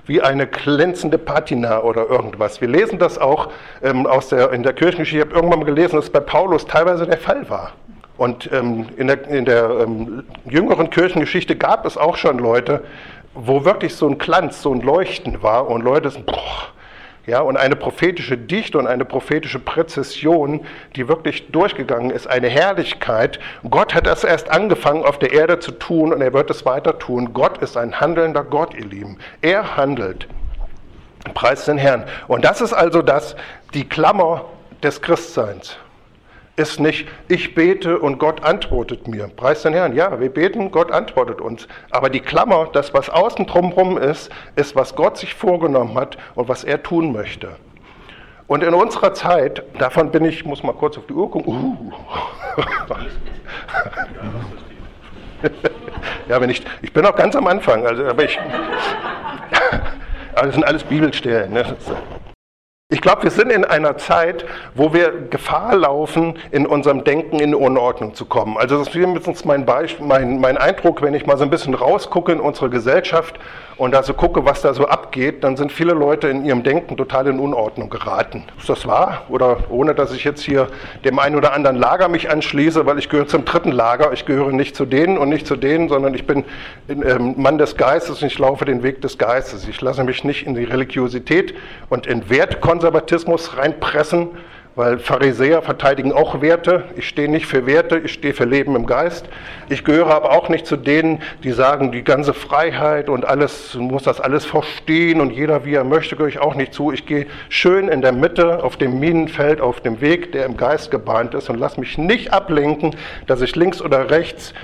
wie eine glänzende Patina oder irgendwas. Wir lesen das auch ähm, aus der, in der Kirchengeschichte. Ich habe irgendwann mal gelesen, dass es bei Paulus teilweise der Fall war. Und ähm, in der, in der ähm, jüngeren Kirchengeschichte gab es auch schon Leute, wo wirklich so ein Glanz, so ein Leuchten war und Leute sind, boah, ja, und eine prophetische Dichte und eine prophetische Präzision, die wirklich durchgegangen ist, eine Herrlichkeit. Gott hat das erst angefangen auf der Erde zu tun und er wird es weiter tun. Gott ist ein handelnder Gott, ihr Lieben. Er handelt. Preis den Herrn. Und das ist also das, die Klammer des Christseins. Ist nicht, ich bete und Gott antwortet mir. Preis den Herrn. Ja, wir beten, Gott antwortet uns. Aber die Klammer, das, was außen drumherum ist, ist, was Gott sich vorgenommen hat und was er tun möchte. Und in unserer Zeit, davon bin ich, muss mal kurz auf die Uhr gucken. Uh. <laughs> ja, wenn ich, ich bin noch ganz am Anfang, also, aber ich, aber <laughs> das sind alles Bibelstellen. Ne? Ich glaube, wir sind in einer Zeit, wo wir Gefahr laufen, in unserem Denken in Unordnung zu kommen. Also das ist mindestens mein, mein, mein Eindruck, wenn ich mal so ein bisschen rausgucke in unsere Gesellschaft und da so gucke, was da so abgeht, dann sind viele Leute in ihrem Denken total in Unordnung geraten. Ist das wahr? Oder ohne, dass ich jetzt hier dem einen oder anderen Lager mich anschließe, weil ich gehöre zum dritten Lager. Ich gehöre nicht zu denen und nicht zu denen, sondern ich bin ähm, Mann des Geistes und ich laufe den Weg des Geistes. Ich lasse mich nicht in die Religiosität und in Wertkonservatismus reinpressen, weil Pharisäer verteidigen auch Werte. Ich stehe nicht für Werte, ich stehe für Leben im Geist. Ich gehöre aber auch nicht zu denen, die sagen, die ganze Freiheit und alles, muss das alles verstehen und jeder wie er möchte, gehöre ich auch nicht zu. Ich gehe schön in der Mitte auf dem Minenfeld, auf dem Weg, der im Geist gebahnt ist und lass mich nicht ablenken, dass ich links oder rechts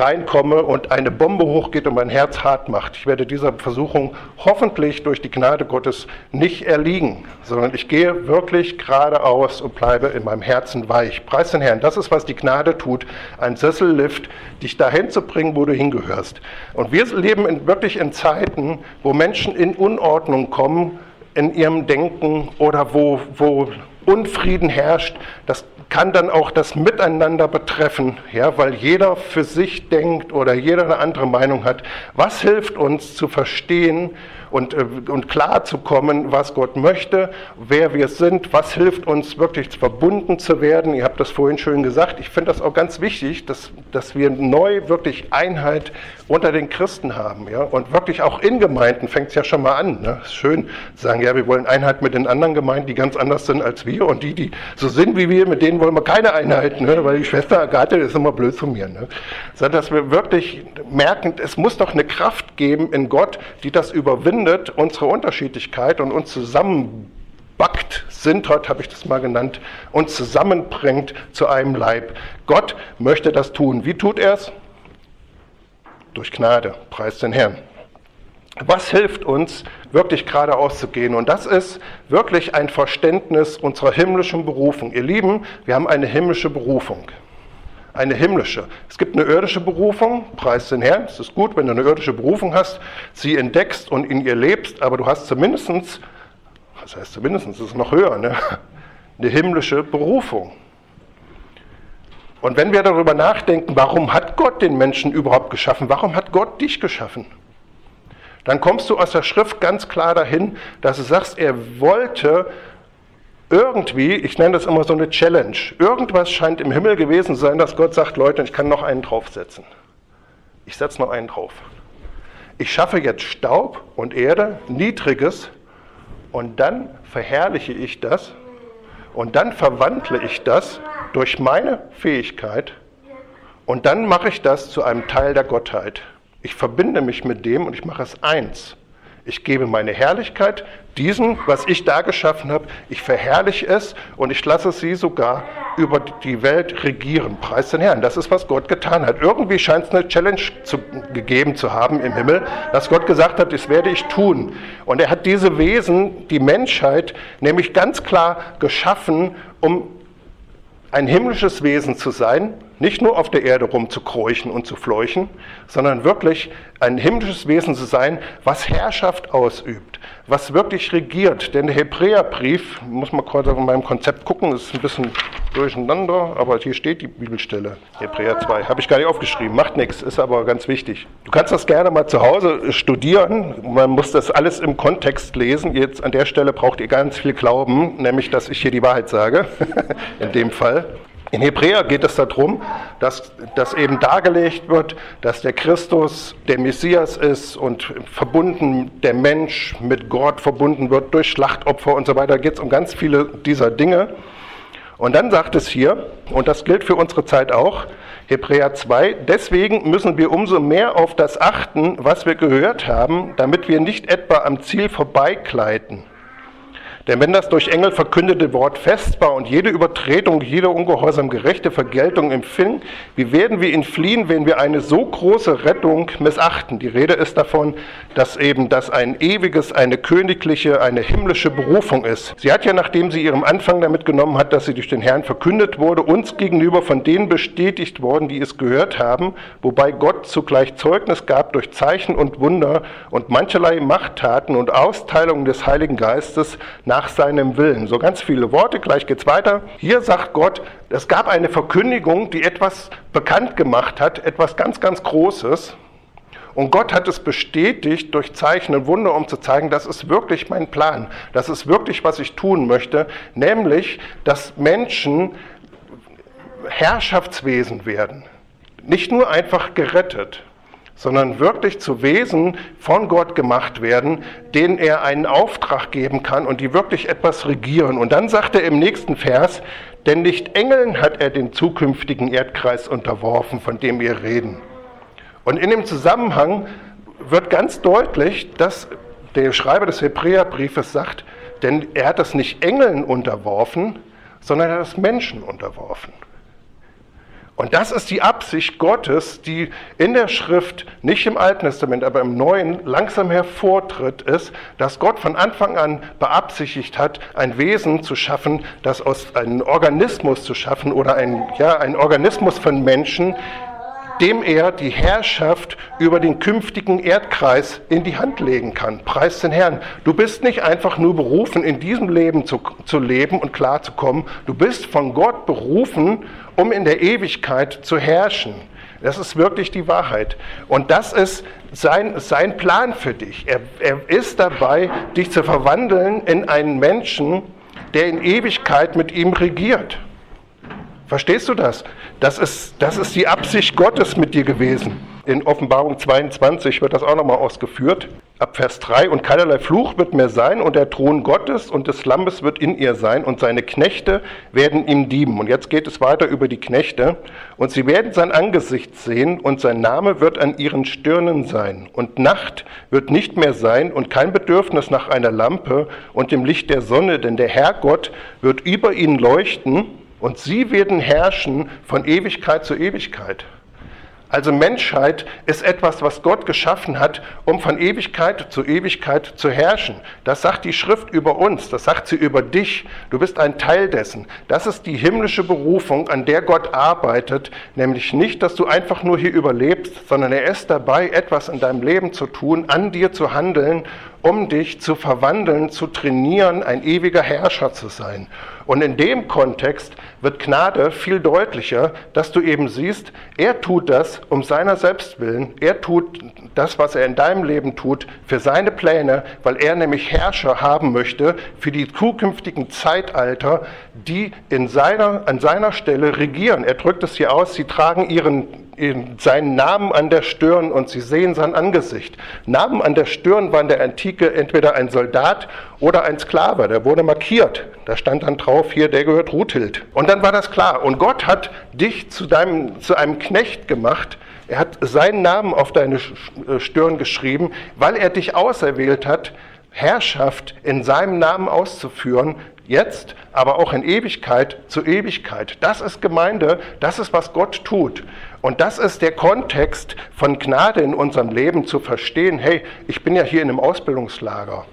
reinkomme und eine Bombe hochgeht und mein Herz hart macht. Ich werde dieser Versuchung hoffentlich durch die Gnade Gottes nicht erliegen, sondern ich gehe wirklich geradeaus und bleibe in meinem Herzen weich. Preis den Herrn, das ist, was die Gnade tut, ein Sessellift, dich dahin zu bringen, wo du hingehörst. Und wir leben in, wirklich in Zeiten, wo Menschen in Unordnung kommen, in ihrem Denken oder wo, wo Unfrieden herrscht. Das kann dann auch das Miteinander betreffen, ja, weil jeder für sich denkt oder jeder eine andere Meinung hat. Was hilft uns zu verstehen, und, äh, und klar zu kommen, was Gott möchte, wer wir sind, was hilft uns wirklich verbunden zu werden. Ihr habt das vorhin schön gesagt. Ich finde das auch ganz wichtig, dass, dass wir neu wirklich Einheit unter den Christen haben. Ja? Und wirklich auch in Gemeinden fängt es ja schon mal an. Ne? Schön sagen, ja, wir wollen Einheit mit den anderen Gemeinden, die ganz anders sind als wir. Und die, die so sind wie wir, mit denen wollen wir keine Einheit. Ne? Weil die Schwester Agathe ist immer blöd zu mir. Ne? Sondern dass wir wirklich merken, es muss doch eine Kraft geben in Gott, die das überwindet verbindet unsere Unterschiedlichkeit und uns zusammenbackt, sintert, habe ich das mal genannt, uns zusammenbringt zu einem Leib. Gott möchte das tun. Wie tut er es? Durch Gnade, preis den Herrn. Was hilft uns, wirklich geradeaus zu gehen? Und das ist wirklich ein Verständnis unserer himmlischen Berufung. Ihr Lieben, wir haben eine himmlische Berufung eine himmlische. Es gibt eine irdische Berufung, preis den Herrn. Es ist gut, wenn du eine irdische Berufung hast, sie entdeckst und in ihr lebst, aber du hast zumindest, was heißt zumindest, das ist noch höher, ne? <laughs> eine himmlische Berufung. Und wenn wir darüber nachdenken, warum hat Gott den Menschen überhaupt geschaffen? Warum hat Gott dich geschaffen? Dann kommst du aus der Schrift ganz klar dahin, dass du sagst, er wollte irgendwie, ich nenne das immer so eine Challenge, irgendwas scheint im Himmel gewesen zu sein, dass Gott sagt, Leute, ich kann noch einen draufsetzen. Ich setze noch einen drauf. Ich schaffe jetzt Staub und Erde, Niedriges, und dann verherrliche ich das und dann verwandle ich das durch meine Fähigkeit und dann mache ich das zu einem Teil der Gottheit. Ich verbinde mich mit dem und ich mache es eins. Ich gebe meine Herrlichkeit diesem, was ich da geschaffen habe. Ich verherrliche es und ich lasse sie sogar über die Welt regieren. Preis den Herrn. Das ist, was Gott getan hat. Irgendwie scheint es eine Challenge zu, gegeben zu haben im Himmel, dass Gott gesagt hat, das werde ich tun. Und er hat diese Wesen, die Menschheit, nämlich ganz klar geschaffen, um ein himmlisches Wesen zu sein, nicht nur auf der Erde rumzukräuchen und zu fleuchen, sondern wirklich ein himmlisches Wesen zu sein, was Herrschaft ausübt, was wirklich regiert. Denn der Hebräerbrief, muss man kurz auf meinem Konzept gucken, ist ein bisschen durcheinander, aber hier steht die Bibelstelle, Hebräer 2. Habe ich gar nicht aufgeschrieben, macht nichts, ist aber ganz wichtig. Du kannst das gerne mal zu Hause studieren, man muss das alles im Kontext lesen. Jetzt an der Stelle braucht ihr ganz viel Glauben, nämlich dass ich hier die Wahrheit sage, <laughs> in dem Fall. In Hebräer geht es darum, dass, dass eben dargelegt wird, dass der Christus der Messias ist und verbunden der Mensch mit Gott verbunden wird durch Schlachtopfer und so weiter. Da geht es um ganz viele dieser Dinge. Und dann sagt es hier, und das gilt für unsere Zeit auch, Hebräer 2, deswegen müssen wir umso mehr auf das achten, was wir gehört haben, damit wir nicht etwa am Ziel vorbeigleiten. Denn wenn das durch Engel verkündete Wort fest war und jede Übertretung, jede ungehorsam gerechte Vergeltung empfing, wie werden wir ihn fliehen, wenn wir eine so große Rettung missachten? Die Rede ist davon, dass eben das ein ewiges, eine königliche, eine himmlische Berufung ist. Sie hat ja, nachdem sie ihrem Anfang damit genommen hat, dass sie durch den Herrn verkündet wurde, uns gegenüber von denen bestätigt worden, die es gehört haben, wobei Gott zugleich Zeugnis gab durch Zeichen und Wunder und mancherlei Machttaten und Austeilungen des Heiligen Geistes nach seinem Willen. So ganz viele Worte, gleich geht's weiter. Hier sagt Gott, es gab eine Verkündigung, die etwas bekannt gemacht hat, etwas ganz, ganz Großes. Und Gott hat es bestätigt durch Zeichen und Wunder, um zu zeigen, das ist wirklich mein Plan, das ist wirklich, was ich tun möchte, nämlich, dass Menschen Herrschaftswesen werden. Nicht nur einfach gerettet, sondern wirklich zu Wesen von Gott gemacht werden, denen er einen Auftrag geben kann und die wirklich etwas regieren. Und dann sagt er im nächsten Vers, denn nicht Engeln hat er den zukünftigen Erdkreis unterworfen, von dem wir reden. Und in dem Zusammenhang wird ganz deutlich, dass der Schreiber des Hebräerbriefes sagt, denn er hat das nicht Engeln unterworfen, sondern er hat das Menschen unterworfen. Und das ist die Absicht Gottes, die in der Schrift, nicht im Alten Testament, aber im Neuen langsam hervortritt, ist, dass Gott von Anfang an beabsichtigt hat, ein Wesen zu schaffen, das aus einem Organismus zu schaffen oder ein, ja, ein Organismus von Menschen, dem er die Herrschaft über den künftigen Erdkreis in die Hand legen kann. Preis den Herrn. Du bist nicht einfach nur berufen, in diesem Leben zu, zu leben und klarzukommen. Du bist von Gott berufen, um in der Ewigkeit zu herrschen. Das ist wirklich die Wahrheit. Und das ist sein, sein Plan für dich. Er, er ist dabei, dich zu verwandeln in einen Menschen, der in Ewigkeit mit ihm regiert. Verstehst du das? Das ist, das ist die Absicht Gottes mit dir gewesen. In Offenbarung 22 wird das auch nochmal ausgeführt. Ab Vers 3, und keinerlei Fluch wird mehr sein, und der Thron Gottes und des Lammes wird in ihr sein, und seine Knechte werden ihm dienen. Und jetzt geht es weiter über die Knechte. Und sie werden sein Angesicht sehen, und sein Name wird an ihren Stirnen sein. Und Nacht wird nicht mehr sein, und kein Bedürfnis nach einer Lampe und dem Licht der Sonne, denn der Herr Gott wird über ihnen leuchten, und sie werden herrschen von Ewigkeit zu Ewigkeit. Also Menschheit ist etwas, was Gott geschaffen hat, um von Ewigkeit zu Ewigkeit zu herrschen. Das sagt die Schrift über uns, das sagt sie über dich. Du bist ein Teil dessen. Das ist die himmlische Berufung, an der Gott arbeitet, nämlich nicht, dass du einfach nur hier überlebst, sondern er ist dabei, etwas in deinem Leben zu tun, an dir zu handeln, um dich zu verwandeln, zu trainieren, ein ewiger Herrscher zu sein. Und in dem Kontext wird Gnade viel deutlicher, dass du eben siehst, er tut das um seiner selbst willen. Er tut das, was er in deinem Leben tut, für seine Pläne, weil er nämlich Herrscher haben möchte für die zukünftigen Zeitalter, die in seiner, an seiner Stelle regieren. Er drückt es hier aus, sie tragen ihren seinen Namen an der Stirn und sie sehen sein Angesicht. Namen an der Stirn war in der Antike entweder ein Soldat oder ein Sklave, der wurde markiert. Da stand dann drauf, hier, der gehört Ruthild. Und dann war das klar. Und Gott hat dich zu, deinem, zu einem Knecht gemacht. Er hat seinen Namen auf deine äh, Stirn geschrieben, weil er dich auserwählt hat, Herrschaft in seinem Namen auszuführen, jetzt, aber auch in Ewigkeit zu Ewigkeit. Das ist Gemeinde, das ist, was Gott tut. Und das ist der Kontext von Gnade in unserem Leben zu verstehen, hey, ich bin ja hier in einem Ausbildungslager.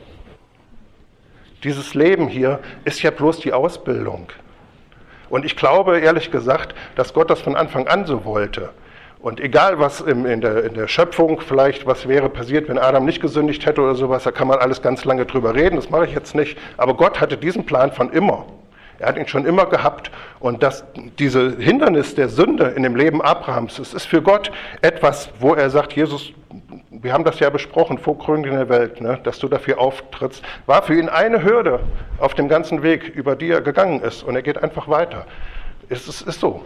Dieses Leben hier ist ja bloß die Ausbildung. Und ich glaube ehrlich gesagt, dass Gott das von Anfang an so wollte. Und egal, was in der, in der, Schöpfung vielleicht, was wäre passiert, wenn Adam nicht gesündigt hätte oder sowas, da kann man alles ganz lange drüber reden, das mache ich jetzt nicht. Aber Gott hatte diesen Plan von immer. Er hat ihn schon immer gehabt. Und das, diese Hindernis der Sünde in dem Leben Abrahams, es ist für Gott etwas, wo er sagt, Jesus, wir haben das ja besprochen vor Gründung der Welt, ne, dass du dafür auftrittst, war für ihn eine Hürde auf dem ganzen Weg, über die er gegangen ist. Und er geht einfach weiter. Es ist, ist so.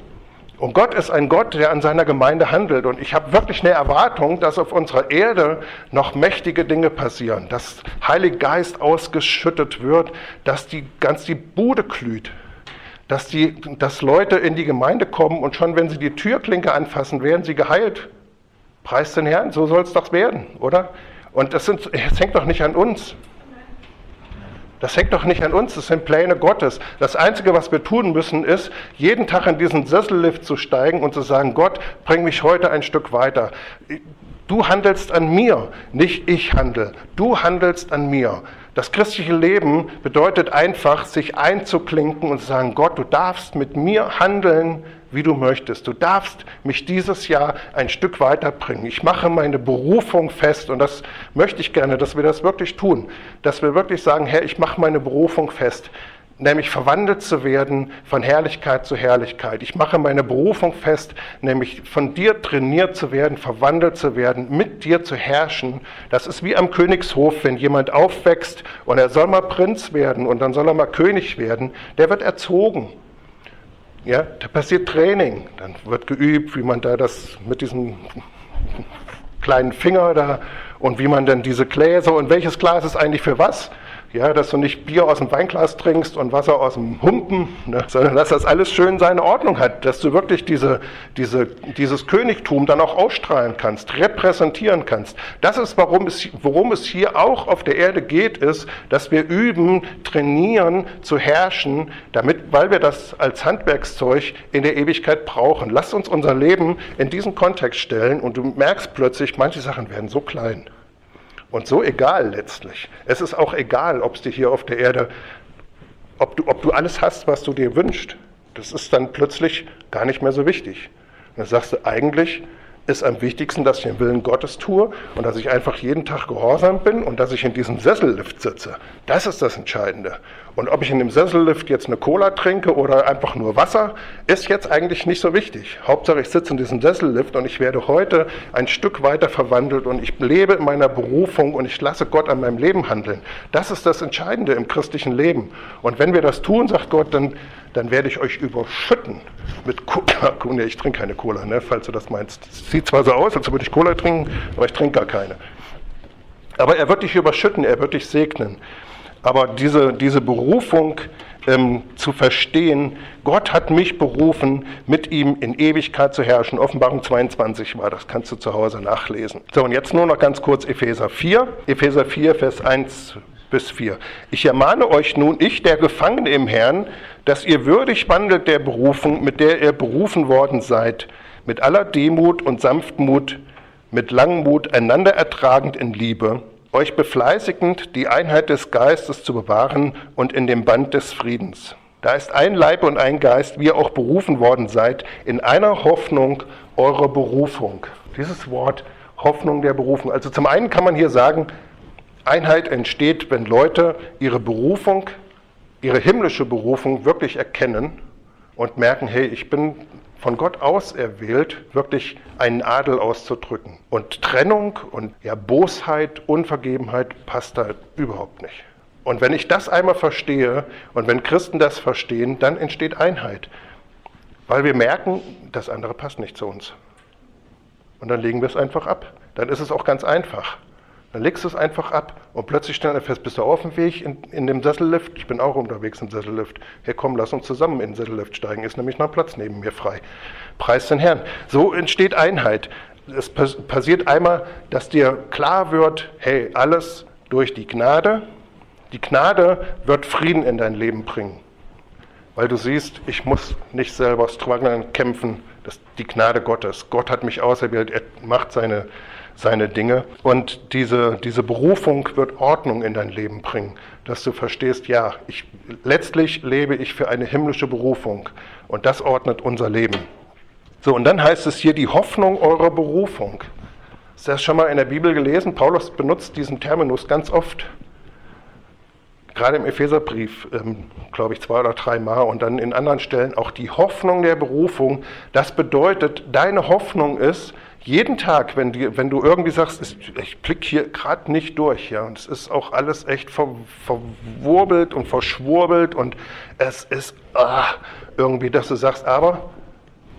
Und Gott ist ein Gott, der an seiner Gemeinde handelt. Und ich habe wirklich eine Erwartung, dass auf unserer Erde noch mächtige Dinge passieren, dass Heilig Geist ausgeschüttet wird, dass die ganz die Bude glüht, dass, die, dass Leute in die Gemeinde kommen und schon wenn sie die Türklinke anfassen, werden sie geheilt. Preis den Herrn, so soll es doch werden, oder? Und das, das hängt doch nicht an uns. Das hängt doch nicht an uns, das sind Pläne Gottes. Das Einzige, was wir tun müssen, ist, jeden Tag in diesen Sessellift zu steigen und zu sagen, Gott, bring mich heute ein Stück weiter. Du handelst an mir, nicht ich handle. Du handelst an mir. Das christliche Leben bedeutet einfach, sich einzuklinken und zu sagen, Gott, du darfst mit mir handeln, wie du möchtest. Du darfst mich dieses Jahr ein Stück weiterbringen. Ich mache meine Berufung fest und das möchte ich gerne, dass wir das wirklich tun. Dass wir wirklich sagen, Herr, ich mache meine Berufung fest nämlich verwandelt zu werden von Herrlichkeit zu Herrlichkeit. Ich mache meine Berufung fest, nämlich von dir trainiert zu werden, verwandelt zu werden, mit dir zu herrschen. Das ist wie am Königshof, wenn jemand aufwächst und er soll mal Prinz werden und dann soll er mal König werden, der wird erzogen. Ja, da passiert Training, dann wird geübt, wie man da das mit diesem kleinen Finger da und wie man dann diese Gläser und welches Glas ist eigentlich für was ja, dass du nicht Bier aus dem Weinglas trinkst und Wasser aus dem Humpen, ne, sondern dass das alles schön seine Ordnung hat, dass du wirklich diese, diese, dieses Königtum dann auch ausstrahlen kannst, repräsentieren kannst. Das ist, warum es, worum es hier auch auf der Erde geht, ist, dass wir üben, trainieren, zu herrschen, damit, weil wir das als Handwerkszeug in der Ewigkeit brauchen. Lass uns unser Leben in diesen Kontext stellen und du merkst plötzlich, manche Sachen werden so klein. Und so egal letztlich. Es ist auch egal, ob es dir hier auf der Erde, ob du, ob du alles hast, was du dir wünschst. Das ist dann plötzlich gar nicht mehr so wichtig. Und dann sagst du, eigentlich ist am wichtigsten, dass ich den Willen Gottes tue und dass ich einfach jeden Tag gehorsam bin und dass ich in diesem Sessellift sitze. Das ist das Entscheidende. Und ob ich in dem Sessellift jetzt eine Cola trinke oder einfach nur Wasser, ist jetzt eigentlich nicht so wichtig. Hauptsache, ich sitze in diesem Sessellift und ich werde heute ein Stück weiter verwandelt und ich lebe in meiner Berufung und ich lasse Gott an meinem Leben handeln. Das ist das Entscheidende im christlichen Leben. Und wenn wir das tun, sagt Gott, dann, dann werde ich euch überschütten mit Cola. <laughs> Nee, ich trinke keine Cola, ne, falls du das meinst. Sieht zwar so aus, als würde ich Cola trinken, aber ich trinke gar keine. Aber er wird dich überschütten, er wird dich segnen. Aber diese, diese Berufung ähm, zu verstehen, Gott hat mich berufen, mit ihm in Ewigkeit zu herrschen. Offenbarung 22 war das, kannst du zu Hause nachlesen. So, und jetzt nur noch ganz kurz Epheser 4. Epheser 4, Vers 1 bis 4. Ich ermahne euch nun, ich, der Gefangene im Herrn, dass ihr würdig wandelt der Berufung, mit der ihr berufen worden seid, mit aller Demut und Sanftmut, mit Langmut, einander ertragend in Liebe euch befleißigend, die Einheit des Geistes zu bewahren und in dem Band des Friedens. Da ist ein Leib und ein Geist, wie ihr auch berufen worden seid, in einer Hoffnung eurer Berufung. Dieses Wort Hoffnung der Berufung. Also zum einen kann man hier sagen, Einheit entsteht, wenn Leute ihre Berufung, ihre himmlische Berufung wirklich erkennen und merken, hey, ich bin von Gott auserwählt, wirklich einen Adel auszudrücken. Und Trennung und ja, Bosheit, Unvergebenheit passt da überhaupt nicht. Und wenn ich das einmal verstehe und wenn Christen das verstehen, dann entsteht Einheit. Weil wir merken, das andere passt nicht zu uns. Und dann legen wir es einfach ab. Dann ist es auch ganz einfach. Dann legst du es einfach ab und plötzlich stellt er fest, bist du auf dem Weg in, in dem Sessellift? Ich bin auch unterwegs im Sessellift. Hey komm, lass uns zusammen in den Sessellift steigen, ist nämlich noch Platz neben mir frei. Preis den Herrn. So entsteht Einheit. Es passiert einmal, dass dir klar wird, hey, alles durch die Gnade. Die Gnade wird Frieden in dein Leben bringen. Weil du siehst, ich muss nicht selber strugglen, kämpfen. Das ist die Gnade Gottes. Gott hat mich auserwählt, er macht seine seine Dinge. Und diese, diese Berufung wird Ordnung in dein Leben bringen, dass du verstehst, ja, ich, letztlich lebe ich für eine himmlische Berufung und das ordnet unser Leben. So, und dann heißt es hier die Hoffnung eurer Berufung. Du das schon mal in der Bibel gelesen? Paulus benutzt diesen Terminus ganz oft. Gerade im Epheserbrief, ähm, glaube ich, zwei oder drei Mal und dann in anderen Stellen auch die Hoffnung der Berufung. Das bedeutet, deine Hoffnung ist, jeden Tag, wenn, die, wenn du irgendwie sagst, ich blicke hier gerade nicht durch, ja, und es ist auch alles echt ver, verwurbelt und verschwurbelt und es ist ah, irgendwie, dass du sagst, aber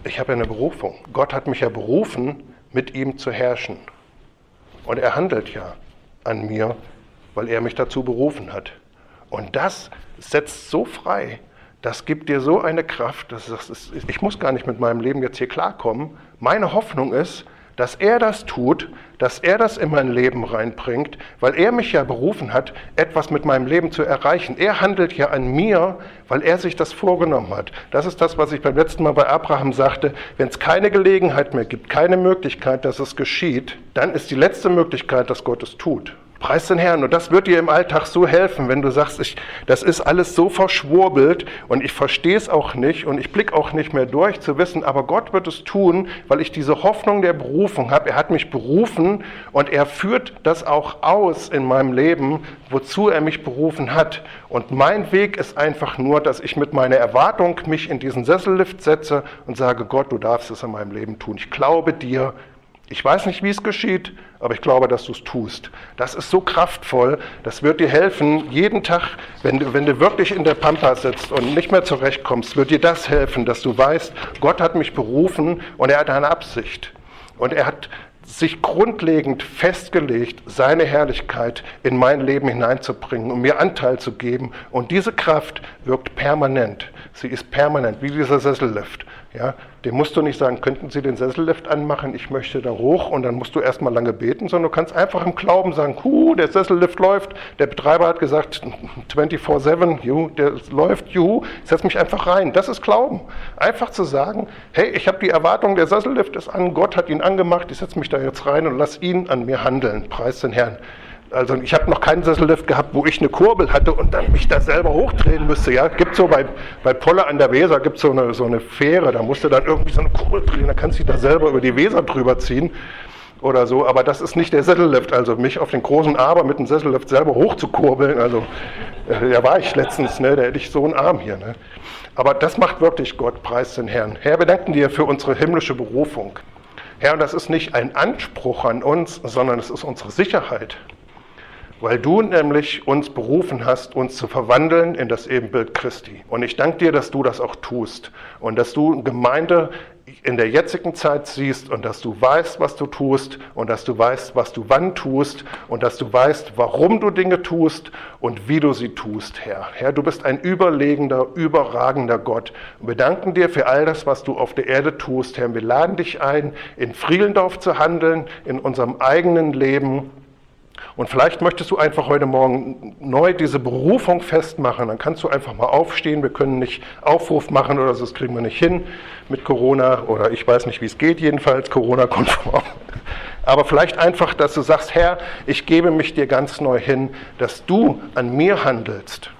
ich habe ja eine Berufung. Gott hat mich ja berufen, mit ihm zu herrschen. Und er handelt ja an mir, weil er mich dazu berufen hat. Und das setzt so frei, das gibt dir so eine Kraft, dass ich muss gar nicht mit meinem Leben jetzt hier klarkommen. Meine Hoffnung ist, dass er das tut, dass er das in mein Leben reinbringt, weil er mich ja berufen hat, etwas mit meinem Leben zu erreichen. Er handelt ja an mir, weil er sich das vorgenommen hat. Das ist das, was ich beim letzten Mal bei Abraham sagte. Wenn es keine Gelegenheit mehr gibt, keine Möglichkeit, dass es geschieht, dann ist die letzte Möglichkeit, dass Gott es tut. Preis den Herrn. Und das wird dir im Alltag so helfen, wenn du sagst, ich, das ist alles so verschwurbelt und ich verstehe es auch nicht und ich blicke auch nicht mehr durch, zu wissen, aber Gott wird es tun, weil ich diese Hoffnung der Berufung habe. Er hat mich berufen und er führt das auch aus in meinem Leben, wozu er mich berufen hat. Und mein Weg ist einfach nur, dass ich mit meiner Erwartung mich in diesen Sessellift setze und sage, Gott, du darfst es in meinem Leben tun. Ich glaube dir, ich weiß nicht, wie es geschieht, aber ich glaube, dass du es tust. Das ist so kraftvoll, das wird dir helfen, jeden Tag, wenn du, wenn du wirklich in der Pampa sitzt und nicht mehr zurechtkommst, wird dir das helfen, dass du weißt, Gott hat mich berufen und er hat eine Absicht. Und er hat sich grundlegend festgelegt, seine Herrlichkeit in mein Leben hineinzubringen und mir Anteil zu geben. Und diese Kraft wirkt permanent. Sie ist permanent, wie dieser Sessellift. Ja, dem musst du nicht sagen, könnten Sie den Sessellift anmachen, ich möchte da hoch und dann musst du erstmal lange beten, sondern du kannst einfach im Glauben sagen, hu, der Sessellift läuft, der Betreiber hat gesagt 24-7, juhu, der läuft, juhu, ich setze mich einfach rein. Das ist Glauben. Einfach zu sagen, hey, ich habe die Erwartung, der Sessellift ist an, Gott hat ihn angemacht, ich setze mich da jetzt rein und lass ihn an mir handeln. Preis den Herrn. Also ich habe noch keinen Sessellift gehabt, wo ich eine Kurbel hatte und dann mich da selber hochdrehen müsste. Ja, gibt so bei, bei Polle an der Weser gibt so eine so eine Fähre, da musst du dann irgendwie so eine Kurbel drehen, da kannst du dich da selber über die Weser drüber ziehen oder so. Aber das ist nicht der Sessellift. Also mich auf den großen Aber mit dem Sessellift selber hochzukurbeln. Also äh, da war ich letztens, ne, da hätte ich so einen Arm hier. Ne. Aber das macht wirklich Gott, preis den Herrn. Herr, wir danken dir für unsere himmlische Berufung. Herr, und das ist nicht ein Anspruch an uns, sondern es ist unsere Sicherheit weil du nämlich uns berufen hast, uns zu verwandeln in das Ebenbild Christi. Und ich danke dir, dass du das auch tust und dass du Gemeinde in der jetzigen Zeit siehst und dass du weißt, was du tust und dass du weißt, was du wann tust und dass du weißt, warum du Dinge tust und wie du sie tust, Herr. Herr, du bist ein überlegender, überragender Gott. Wir danken dir für all das, was du auf der Erde tust, Herr. Wir laden dich ein, in Friedendorf zu handeln, in unserem eigenen Leben und vielleicht möchtest du einfach heute Morgen neu diese Berufung festmachen. Dann kannst du einfach mal aufstehen. Wir können nicht Aufruf machen oder so, das kriegen wir nicht hin mit Corona oder ich weiß nicht, wie es geht, jedenfalls Corona-konform. <laughs> Aber vielleicht einfach, dass du sagst, Herr, ich gebe mich dir ganz neu hin, dass du an mir handelst.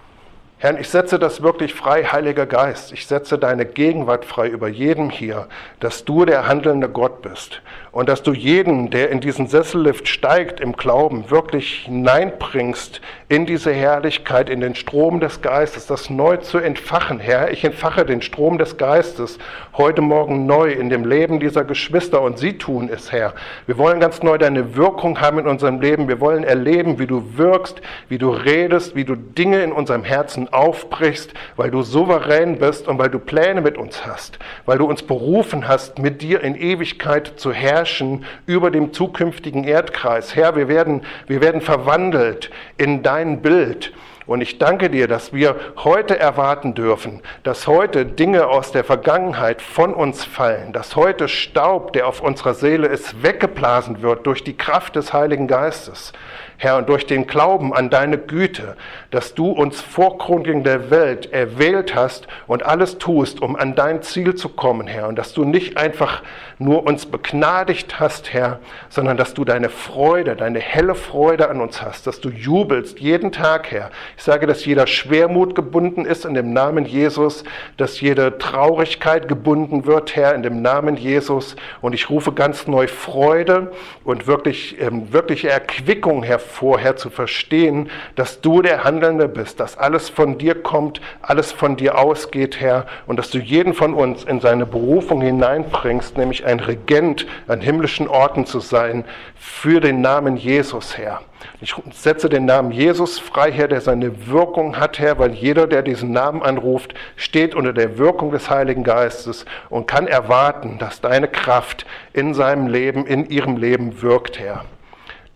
Herr, ich setze das wirklich frei, Heiliger Geist. Ich setze deine Gegenwart frei über jedem hier, dass du der handelnde Gott bist und dass du jeden, der in diesen Sessellift steigt im Glauben, wirklich hineinbringst in diese Herrlichkeit, in den Strom des Geistes, das neu zu entfachen. Herr, ich entfache den Strom des Geistes heute Morgen neu in dem Leben dieser Geschwister und sie tun es, Herr. Wir wollen ganz neu deine Wirkung haben in unserem Leben. Wir wollen erleben, wie du wirkst, wie du redest, wie du Dinge in unserem Herzen aufbrichst, weil du souverän bist und weil du Pläne mit uns hast, weil du uns berufen hast, mit dir in Ewigkeit zu herrschen herrschen über dem zukünftigen Erdkreis. Herr, wir werden, wir werden verwandelt in dein Bild. Und ich danke dir, dass wir heute erwarten dürfen, dass heute Dinge aus der Vergangenheit von uns fallen, dass heute Staub, der auf unserer Seele ist, weggeblasen wird durch die Kraft des Heiligen Geistes. Herr, und durch den Glauben an deine Güte, dass du uns vor Grundlegend der Welt erwählt hast und alles tust, um an dein Ziel zu kommen, Herr, und dass du nicht einfach nur uns begnadigt hast, Herr, sondern dass du deine Freude, deine helle Freude an uns hast, dass du jubelst jeden Tag, Herr. Ich sage, dass jeder Schwermut gebunden ist in dem Namen Jesus, dass jede Traurigkeit gebunden wird, Herr, in dem Namen Jesus. Und ich rufe ganz neu Freude und wirklich, ähm, wirkliche Erquickung hervor vorher zu verstehen, dass du der Handelnde bist, dass alles von dir kommt, alles von dir ausgeht, Herr, und dass du jeden von uns in seine Berufung hineinbringst, nämlich ein Regent an himmlischen Orten zu sein, für den Namen Jesus, Herr. Ich setze den Namen Jesus frei, Herr, der seine Wirkung hat, Herr, weil jeder, der diesen Namen anruft, steht unter der Wirkung des Heiligen Geistes und kann erwarten, dass deine Kraft in seinem Leben, in ihrem Leben wirkt, Herr.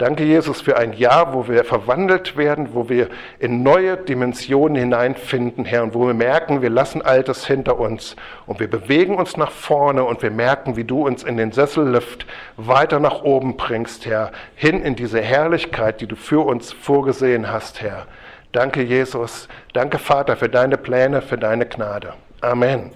Danke, Jesus, für ein Jahr, wo wir verwandelt werden, wo wir in neue Dimensionen hineinfinden, Herr, und wo wir merken, wir lassen Altes hinter uns und wir bewegen uns nach vorne und wir merken, wie du uns in den Sessellift weiter nach oben bringst, Herr, hin in diese Herrlichkeit, die du für uns vorgesehen hast, Herr. Danke, Jesus. Danke, Vater, für deine Pläne, für deine Gnade. Amen.